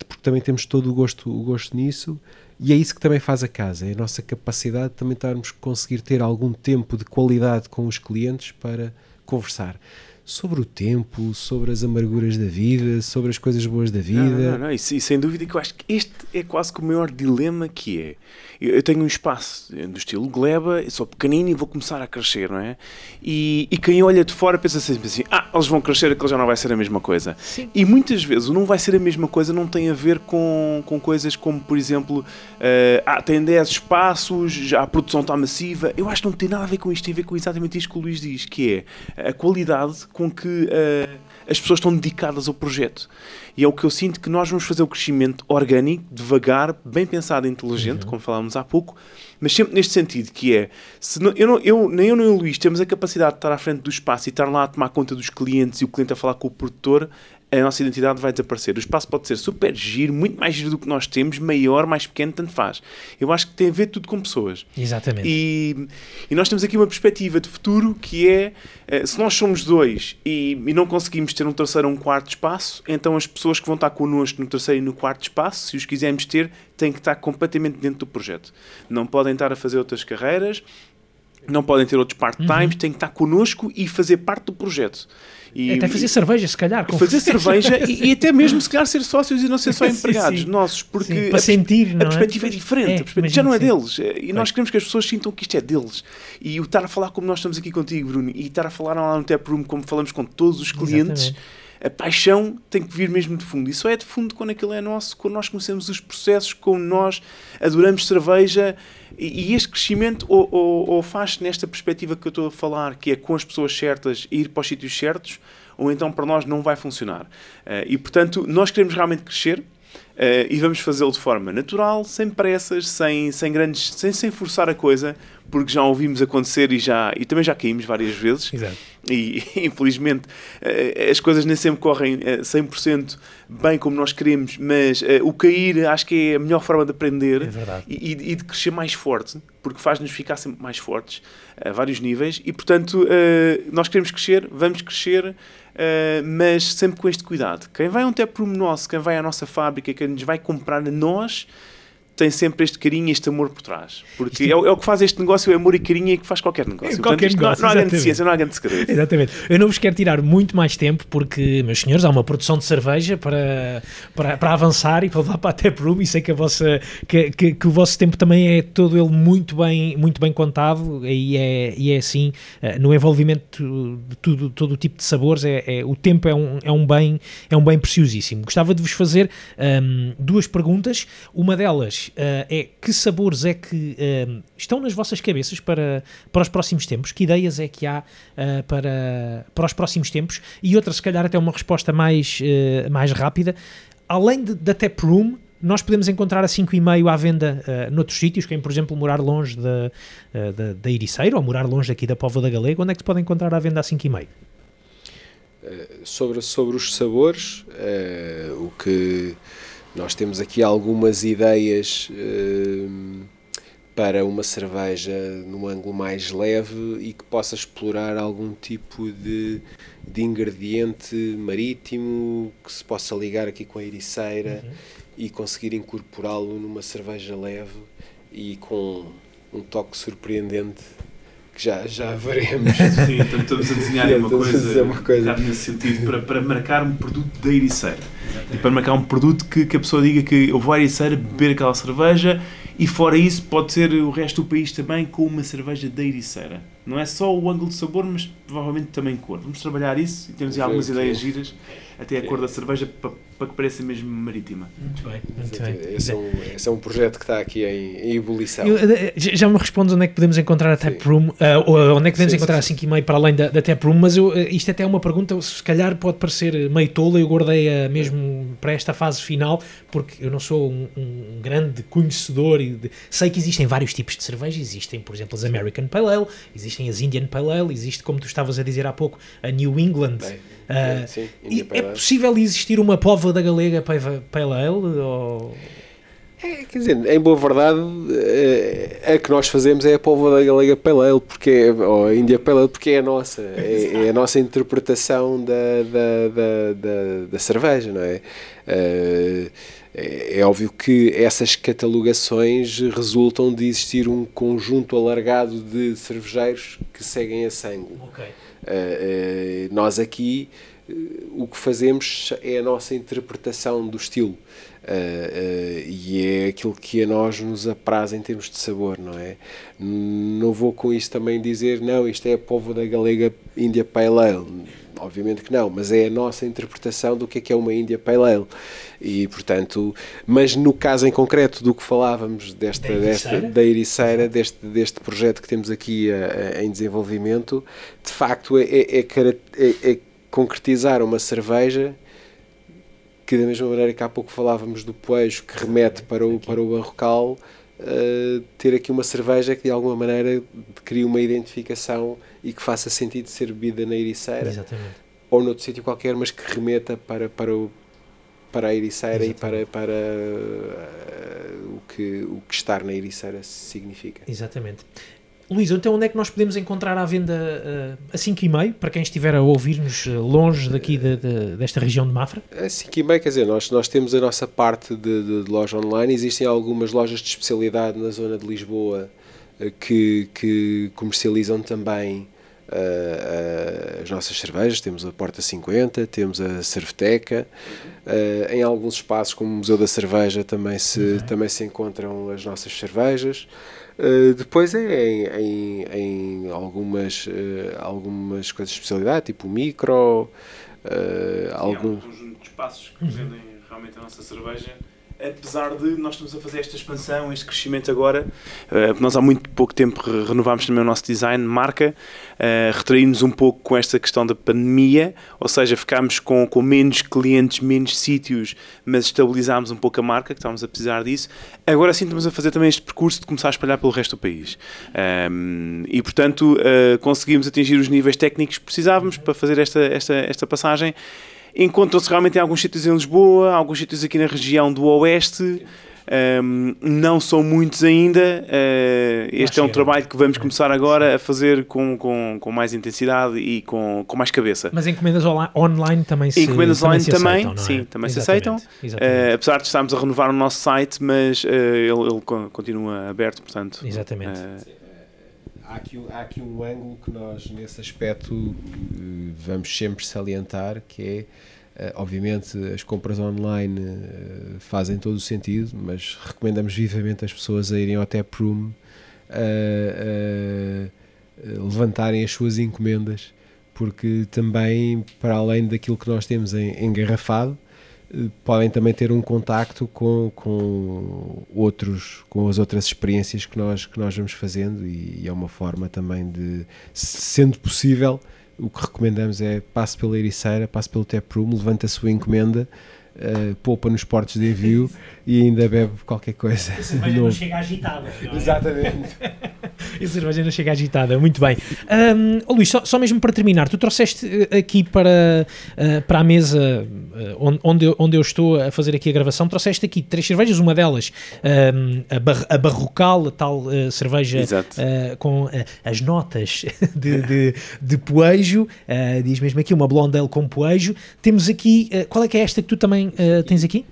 porque também temos todo o gosto, o gosto nisso. E é isso que também faz a casa, é a nossa capacidade de também estarmos conseguir ter algum tempo de qualidade com os clientes para conversar sobre o tempo, sobre as amarguras da vida, sobre as coisas boas da vida. Não, não, não. E, sem dúvida que eu acho que este é quase que o maior dilema que é. Eu, tenho um espaço do estilo gleba, sou pequenino e vou começar a crescer, não é? E, e quem olha de fora pensa assim, assim, ah, eles vão crescer, aquilo já não vai ser a mesma coisa. Sim. E muitas vezes o não vai ser a mesma coisa não tem a ver com, com coisas como, por exemplo, uh, ah, tem 10 espaços, já a produção está massiva. Eu acho que não tem nada a ver com isto, tem a ver com exatamente isto que o Luís diz, que é a qualidade com que uh, as pessoas estão dedicadas ao projeto. E é o que eu sinto que nós vamos fazer o crescimento orgânico, devagar, bem pensado e inteligente, uhum. como falámos há pouco, mas sempre neste sentido, que é, se não, eu, não, eu, nem eu nem o Luís temos a capacidade de estar à frente do espaço e estar lá a tomar conta dos clientes e o cliente a falar com o produtor, a nossa identidade vai desaparecer. O espaço pode ser super giro, muito mais giro do que nós temos, maior, mais pequeno, tanto faz. Eu acho que tem a ver tudo com pessoas. Exatamente. E, e nós temos aqui uma perspectiva de futuro que é, eh, se nós somos dois e, e não conseguimos ter um terceiro ou um quarto espaço, então as pessoas que vão estar connosco no terceiro e no quarto espaço, se os quisermos ter, têm que estar completamente dentro do projeto. Não podem estar a fazer outras carreiras, não podem ter outros part-times, uhum. têm que estar connosco e fazer parte do projeto. E, até fazer cerveja, se calhar. fazer cerveja e, e, até mesmo, se calhar, ser sócios e não ser só [laughs] empregados sim, sim. nossos, porque sim, para a, sentir, a, a perspectiva é, é diferente, é, a perspectiva já não é deles. E nós queremos que as pessoas sintam que isto é deles. E o estar a falar como nós estamos aqui contigo, Bruno, e estar a falar lá no Tap Room como falamos com todos os clientes. Exatamente a paixão tem que vir mesmo de fundo. E só é de fundo quando aquilo é nosso, quando nós conhecemos os processos, quando nós adoramos cerveja. E, e este crescimento ou, ou, ou faz nesta perspectiva que eu estou a falar, que é com as pessoas certas ir para os sítios certos, ou então para nós não vai funcionar. Uh, e portanto, nós queremos realmente crescer. Uh, e vamos fazê-lo de forma natural, sem pressas, sem, sem grandes, sem, sem forçar a coisa, porque já ouvimos acontecer e, já, e também já caímos várias vezes. Exato. E [laughs] infelizmente uh, as coisas nem sempre correm uh, 100% bem como nós queremos, mas o cair acho que é a melhor forma de aprender é e, e, de crescer mais forte, porque faz-nos ficar sempre mais fortes a vários níveis. E portanto, nós queremos crescer, vamos crescer. Uh, mas sempre com este cuidado. Quem vai a um room nosso, quem vai à nossa fábrica, quem nos vai comprar a nós, tem sempre este carinho e este amor por trás. Porque é, é, o que faz este negócio, é amor e carinho e que faz qualquer negócio. Qualquer Portanto, negócio, não, não há grande ciência, não há grande segredo. Exatamente. Eu não vos quero tirar muito mais tempo porque, meus senhores, há uma produção de cerveja para, para, para avançar e para levar para a tap room e sei que, a vossa, que, que, que, o vosso tempo também é todo ele muito bem, muito bem contado e é, e é assim, eh, no envolvimento de tudo, todo o tipo de sabores, é, é, o tempo é um, é, um bem, é um bem preciosíssimo. Gostava de vos fazer um, duas perguntas. Uma delas uh, é que sabores é que uh, estão nas vossas cabeças para, para os próximos tempos? Que ideias é que há uh, para, para os próximos tempos? E outra, se calhar, até uma resposta mais, mais rápida. Além de, da Tap Room, nós podemos encontrar a 5,5 à venda uh, noutros sítios, quem, por exemplo, morar longe da, uh, da, da Ericeira ou morar longe aqui da Póvoa da Galega, onde é que se pode encontrar à venda a 5,5? Uh, sobre, sobre os sabores, o que nós temos aqui algumas ideias uh, para uma cerveja num ângulo mais leve e que possa explorar algum tipo de, de ingrediente marítimo que se possa ligar aqui com a ericeira uhum. e conseguir incorporá-lo numa cerveja leve e com um toque surpreendente que já, já veremos. [laughs] Sim, então estamos a desenhar uma, coisa, uma coisa nesse sentido para, para marcar um produto da ericeira e para marcar um produto que, que a pessoa diga que eu vou à ericeira beber aquela cerveja e fora isso pode ser o resto do país também com uma cerveja da ericeira. Não é só o ângulo de sabor, mas provavelmente também cor. Vamos trabalhar isso e temos algumas ideias giras até a cor da cerveja para, para que pareça mesmo marítima. Muito bem, muito bem. Esse é, um, esse é um projeto que está aqui em, em ebulição. Eu, eh, já me respondes onde é que podemos encontrar a Tap Room, uh, onde é que podemos sim, encontrar sim. a 5,5 para além da, da Tap Room, mas eu, eh, isto até é uma pergunta, se calhar pode parecer meio tola, eu guardei mesmo para esta fase final, porque eu não sou um, um grande conhecedor e de, sei que existem vários tipos de cerveja, existem, por exemplo, as American Pale Ale, existem as Indian Pale Ale, existe, como tu estavas a dizer há pouco, a New England. Bem Uh, sim, é possível existir uma pova da galega Pale Ale? Ou... É, quer dizer, em boa verdade, eh, a que nós fazemos é a povo da Galega Pale Ale, porque é, ou a Índia Pale Ale, porque é a nossa, é, é a nossa interpretação da, da, da, da, da cerveja, não é? É? É óbvio que essas catalogações resultam de existir um conjunto alargado de cervejeiros que seguem a sangue. Okay. Uh, uh, nós aqui uh, o que fazemos é a nossa interpretação do estilo e é aquilo que a nós nos apraz em termos de sabor, não é? Não vou com isso também dizer, não, isto é a povo da galega Índia Pale Ale. Obviamente que não, mas é a nossa interpretação do que é que é uma Índia Pale Ale. E, portanto, mas no caso em concreto do que falávamos desta, da desta, da Ericeira, deste, deste projeto que temos aqui a, a, em desenvolvimento, de facto é, é, é, é concretizar uma cerveja que da mesma maneira que há pouco falávamos do poejo que remete para o, para o barrocal, uh, ter aqui uma cerveja que de alguma maneira crie uma identificação e que faça sentido ser bebida na ericeira. Exatamente. Ou noutro sítio qualquer, mas que remeta para, para, o, para a ericeira Exatamente. e para, para uh, o, que, o que estar na ericeira significa. Exatamente. Luís, então onde é que nós podemos encontrar à venda uh, a 5,5 para quem estiver a ouvir-nos uh, longe daqui de, de, desta região de Mafra? A 5,5, quer dizer, nós, nós temos a nossa parte de, de, loja online, existem algumas lojas de especialidade na zona de Lisboa uh, que, que comercializam também Uh, uh, as nossas cervejas, temos a Porta 50, temos a Cerveteca, uh, em alguns espaços como o Museu da Cerveja também se, uhum. também se encontram as nossas cervejas. Uh, depois é em, em, em algumas, uh, algumas coisas de especialidade, tipo micro, uh, uh, algum... um conjunto de espaços que vendem realmente a nossa cerveja apesar de nós estamos a fazer esta expansão, este crescimento agora, uh, nós há muito pouco tempo renovámos também o nosso design, marca, uh, retraímos um pouco com esta questão da pandemia, ou seja, ficámos com, com menos clientes, menos sítios, mas estabilizámos um pouco a marca, que estávamos a precisar disso. Agora sim estamos a fazer também este percurso de começar a espalhar pelo resto do país. Um, e, portanto, uh, conseguimos atingir os níveis técnicos que precisávamos para fazer esta, esta, esta passagem Encontram-se realmente em alguns sítios em Lisboa, alguns sítios aqui na região do Oeste. Um, não são muitos ainda. Uh, este é um trabalho que vamos começar agora a fazer com, com, com mais intensidade e com, com mais cabeça. Mas encomendas online também se Encomendas online também, aceitam, é? sim, também se aceitam. Uh, apesar de estarmos a renovar o nosso site, mas uh, ele, ele, continua aberto, portanto. Exatamente. Há aqui, há aqui um ângulo que nós, nesse aspecto, vamos sempre salientar, que é Uh, obviamente as compras online uh, fazem todo o sentido, mas recomendamos vivamente as pessoas a irem ao taproom uh, levantarem as suas encomendas, porque também, para além daquilo que nós temos em, engarrafado, podem também ter um contacto com, com outros com as outras experiências que nós que nós vamos fazendo e, e é uma forma também de sendo possível o que recomendamos é passe pela Ericeira, passe pelo Taproom, levanta a sua encomenda, uh, poupa nos portos de envio e ainda bebe qualquer coisa. A cerveja [laughs] não chega agitada. Não é? Exatamente. a cerveja não chega agitada, muito bem. Um, oh, Luís, só, só, mesmo para terminar, tu trouxeste eh, aqui para, uh, para a mesa uh, onde, eu, onde eu estou a fazer aqui a gravação, trouxeste aqui três cervejas, uma delas um, a, bar, a Barrocal, a tal uh, cerveja com as notas [laughs] de, de, de poejo, diz mesmo aqui uma blonde com poejo. Temos aqui, qual é que é esta que tu também tens aqui?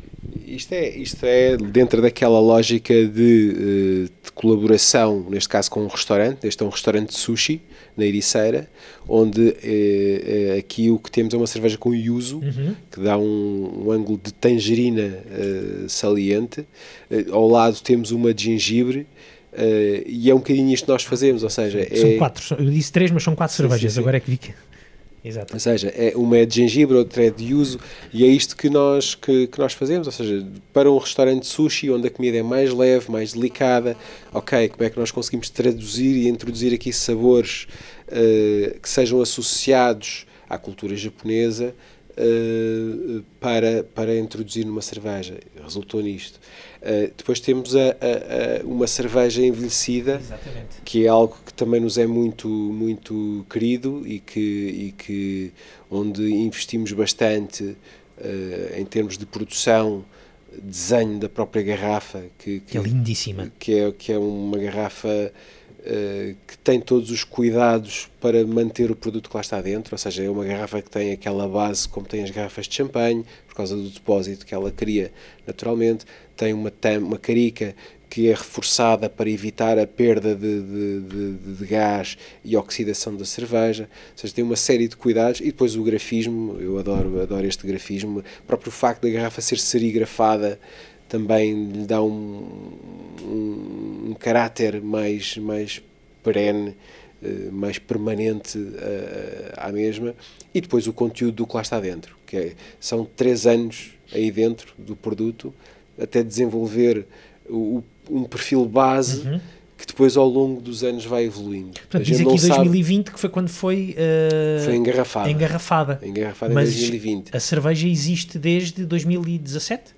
Isto é, isto é dentro daquela lógica de, de, colaboração, neste caso com um restaurante. Este é um restaurante de sushi na Ericeira, onde eh, eh, aqui o que temos é uma cerveja com yuzu, uhum. que dá um, um, ângulo de tangerina eh, saliente. Eh, ao lado temos uma de gengibre. Uh, e é um bocadinho isto que nós fazemos, ou seja... São é... quatro, eu disse três, mas são quatro sim, cervejas, sim, sim. agora é que vi que... Exato. Ou seja, é, uma é de gengibre, outra é de uso, e é isto que nós, que, que, nós fazemos. Ou seja, para um restaurante sushi onde a comida é mais leve, mais delicada, ok, como é que nós conseguimos traduzir e introduzir aqui sabores uh, que sejam associados à cultura japonesa uh, para, para introduzir numa cerveja? Resultou nisto. Uh, depois temos a, a, a, uma cerveja envelhecida, Exatamente. que é algo que também nos é muito, muito querido e que, e que onde investimos bastante uh, em termos de produção, desenho da própria garrafa, que, que, que é lindíssima. Que é, que é uma garrafa uh, que tem todos os cuidados para manter o produto que lá está dentro, ou seja, é uma garrafa que tem aquela base como tem as garrafas de champanhe, por causa do depósito que ela cria naturalmente. Tem uma, uma carica que é reforçada para evitar a perda de, de, de, de, gás e oxidação da cerveja, ou seja, tem uma série de cuidados. E depois o grafismo, eu adoro, adoro este grafismo, o próprio facto da garrafa ser serigrafada também lhe dá um, um, um caráter mais, mais perene, mais permanente eh, à mesma, e depois o conteúdo do que lá está dentro, que é, são três anos aí dentro do produto, até desenvolver o, um perfil base uhum. que depois ao longo dos anos vai evoluindo. Portanto, diz aqui 2020 sabe... que foi quando foi, uh, foi engarrafada. Engarrafada. Engarrafada Mas em 2020. A cerveja existe desde 2017?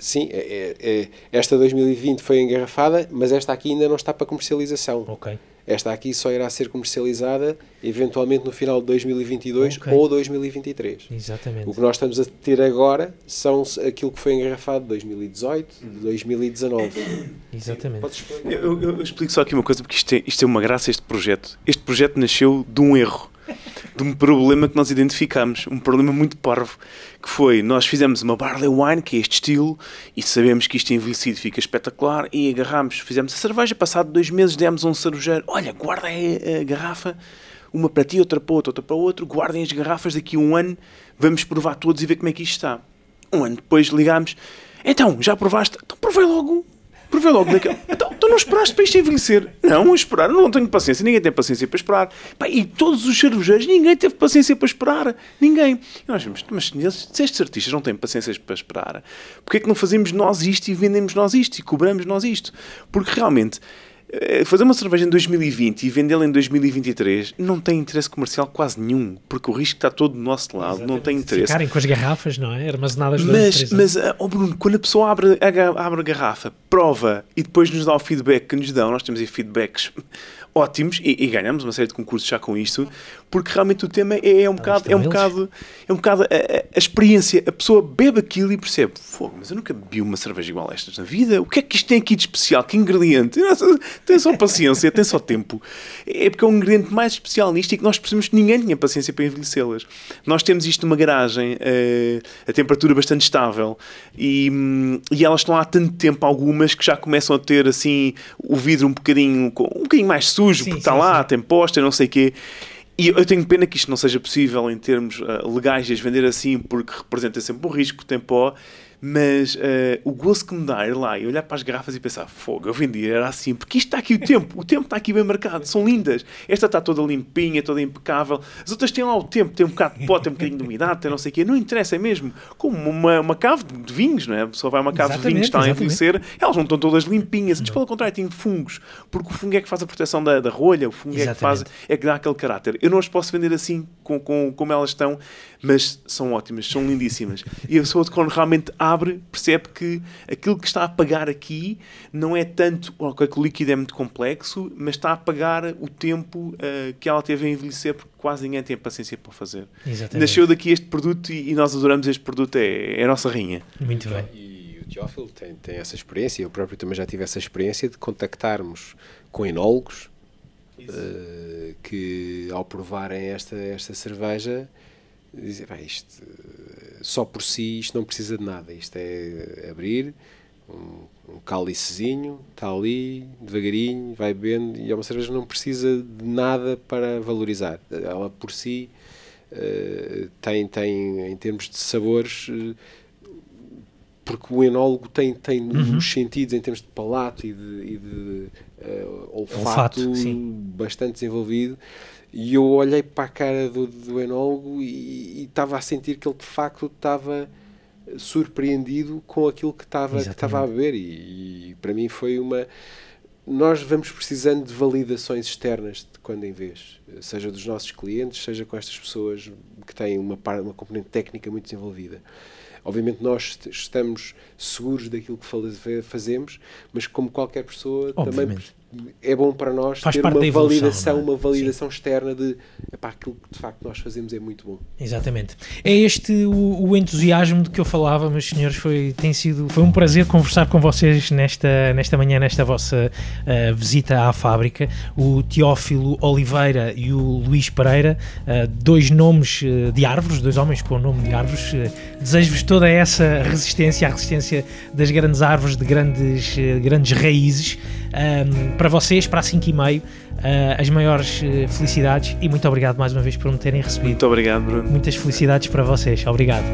Sim, é, é, é, esta 2020 foi engarrafada, mas esta aqui ainda não está para comercialização. Ok. Esta aqui só irá ser comercializada eventualmente no final de 2022 okay. ou 2023. Exatamente. O que nós estamos a ter agora são aquilo que foi engarrafado de 2018, de 2019. Exatamente. Eu, eu, eu, explico só aqui uma coisa, porque isto é, isto é uma graça, este projeto. Este projeto nasceu de um erro de um problema que nós identificamos, um problema muito parvo, que foi, nós fizemos uma barley wine, que é este estilo, e sabemos que isto envelhecido fica espetacular, e agarramos, fizemos a cerveja, passado dois meses demos a um cervejeiro, olha, guarda a garrafa, uma para ti, outra para outro, outra para outro, guardem as garrafas, daqui a um ano vamos provar todos e ver como é que isto está. Um ano depois ligámos, então, já provaste? Então provei logo. Provei logo naquela. Então, tu não esperaste para isto envelhecer? Não, esperar, não tenho paciência, ninguém tem paciência para esperar. Pá, e todos os cervejeiros, ninguém teve paciência para esperar. Ninguém. E nós vimos, mas se estes artistas não têm paciência para esperar, porquê é que não fazemos nós isto e vendemos nós isto e cobramos nós isto? Porque realmente fazer uma cerveja em 2020 e vendê-la em 2023 não tem interesse comercial quase nenhum, porque o risco está todo do nosso lado, Exatamente. não tem interesse. Ficarem com as garrafas, não é? Armazenadas Mas, mas eh, oh Bruno, quando a pessoa abre a, abre a garrafa, prova e depois nos dá o feedback que nos dão, nós temos aí feedbacks ótimos e, e, ganhamos uma série de concursos já com isto, porque realmente o tema é, é um, bocado, é um bocado, é um bocado a, a, a, experiência. A pessoa bebe aquilo e percebe: fogo, mas eu nunca bebi uma cerveja igual a estas na vida. O que é que isto tem aqui de especial? Que ingrediente? [laughs] Tem só [laughs] paciência, tem só tempo. É porque é um ingrediente mais especial nisto e que nós percebemos que ninguém tinha paciência para envelhecê-las. Nós temos isto numa garagem, uh, a temperatura bastante estável e, e elas estão há tanto tempo, algumas que já começam a ter assim o vidro um bocadinho, um bocadinho mais sujo sim, porque está sim, lá, sim. tem posta, não sei o quê. E eu tenho pena que isto não seja possível em termos uh, legais de as vender assim, porque representa sempre um risco, tem pó. Mas uh, o gosto que me dá ir lá e olhar para as garrafas e pensar, fogo, eu vendia, era assim, porque isto está aqui o tempo, o tempo está aqui bem marcado, são lindas. Esta está toda limpinha, toda impecável. As outras têm lá o tempo, tem um bocado de pó, tem um bocadinho de umidade, tem não sei o quê. Não interessa, é mesmo. Como uma, uma cave de vinhos, não é? A pessoa vai a uma cave exatamente, de vinhos, está a envelhecer, elas não estão todas limpinhas. Antes, pelo contrário, tem fungos, porque o fungo é que faz a proteção da, da rolha, o fungo exatamente. é que faz, é que dá aquele caráter. Eu não as posso vender assim, com, com, como elas estão, mas são ótimas, são lindíssimas. E a pessoa, quando realmente abre, percebe que aquilo que está a pagar aqui não é tanto que o líquido é muito complexo, mas está a pagar o tempo uh, que ela teve a envelhecer, porque quase ninguém tem paciência para fazer. Exatamente. Nasceu daqui este produto e, e, nós adoramos este produto, é, é a nossa rainha. Muito bem. E o Teófilo tem, tem essa experiência, eu próprio também já tive essa experiência de contactarmos com enólogos uh, que ao provarem esta, esta cerveja dizem, isto só por si isto não precisa de nada, isto é abrir um, um cálicezinho, está ali, devagarinho, vai bebendo, e é uma cerveja que não precisa de nada para valorizar. Ela por si uh, tem, tem, em termos de sabores, uh, porque o enólogo tem, tem uhum. os sentidos em termos de palato e de, e de uh, olfato, olfato bastante desenvolvido. E eu olhei para a cara do, do enólogo e estava a sentir que ele de facto estava surpreendido com aquilo que estava, que estava a beber. E, e, para mim foi uma. Nós vamos precisando de validações externas de quando em vez, seja dos nossos clientes, seja com estas pessoas que têm uma, uma componente técnica muito desenvolvida. Obviamente nós estamos seguros daquilo que fazemos, mas como qualquer pessoa Obviamente. também é bom para nós Faz ter uma evolução, validação, é? uma validação externa de epá, aquilo que de facto nós fazemos é muito bom. Exatamente. É este o, o, entusiasmo de que eu falava, meus senhores, foi, tem sido, foi um prazer conversar com vocês nesta, nesta manhã, nesta vossa uh, visita à fábrica. O Teófilo Oliveira e o Luís Pereira, uh, dois nomes uh, de árvores, dois homens com o nome de árvores. Desejo-vos toda essa resistência, a resistência das grandes árvores, de grandes, grandes raízes um, para vocês, para a 5 e meio, uh, as maiores uh, felicidades e muito obrigado mais uma vez por me terem recebido. Muito obrigado, Bruno. Muitas felicidades para vocês. Obrigado.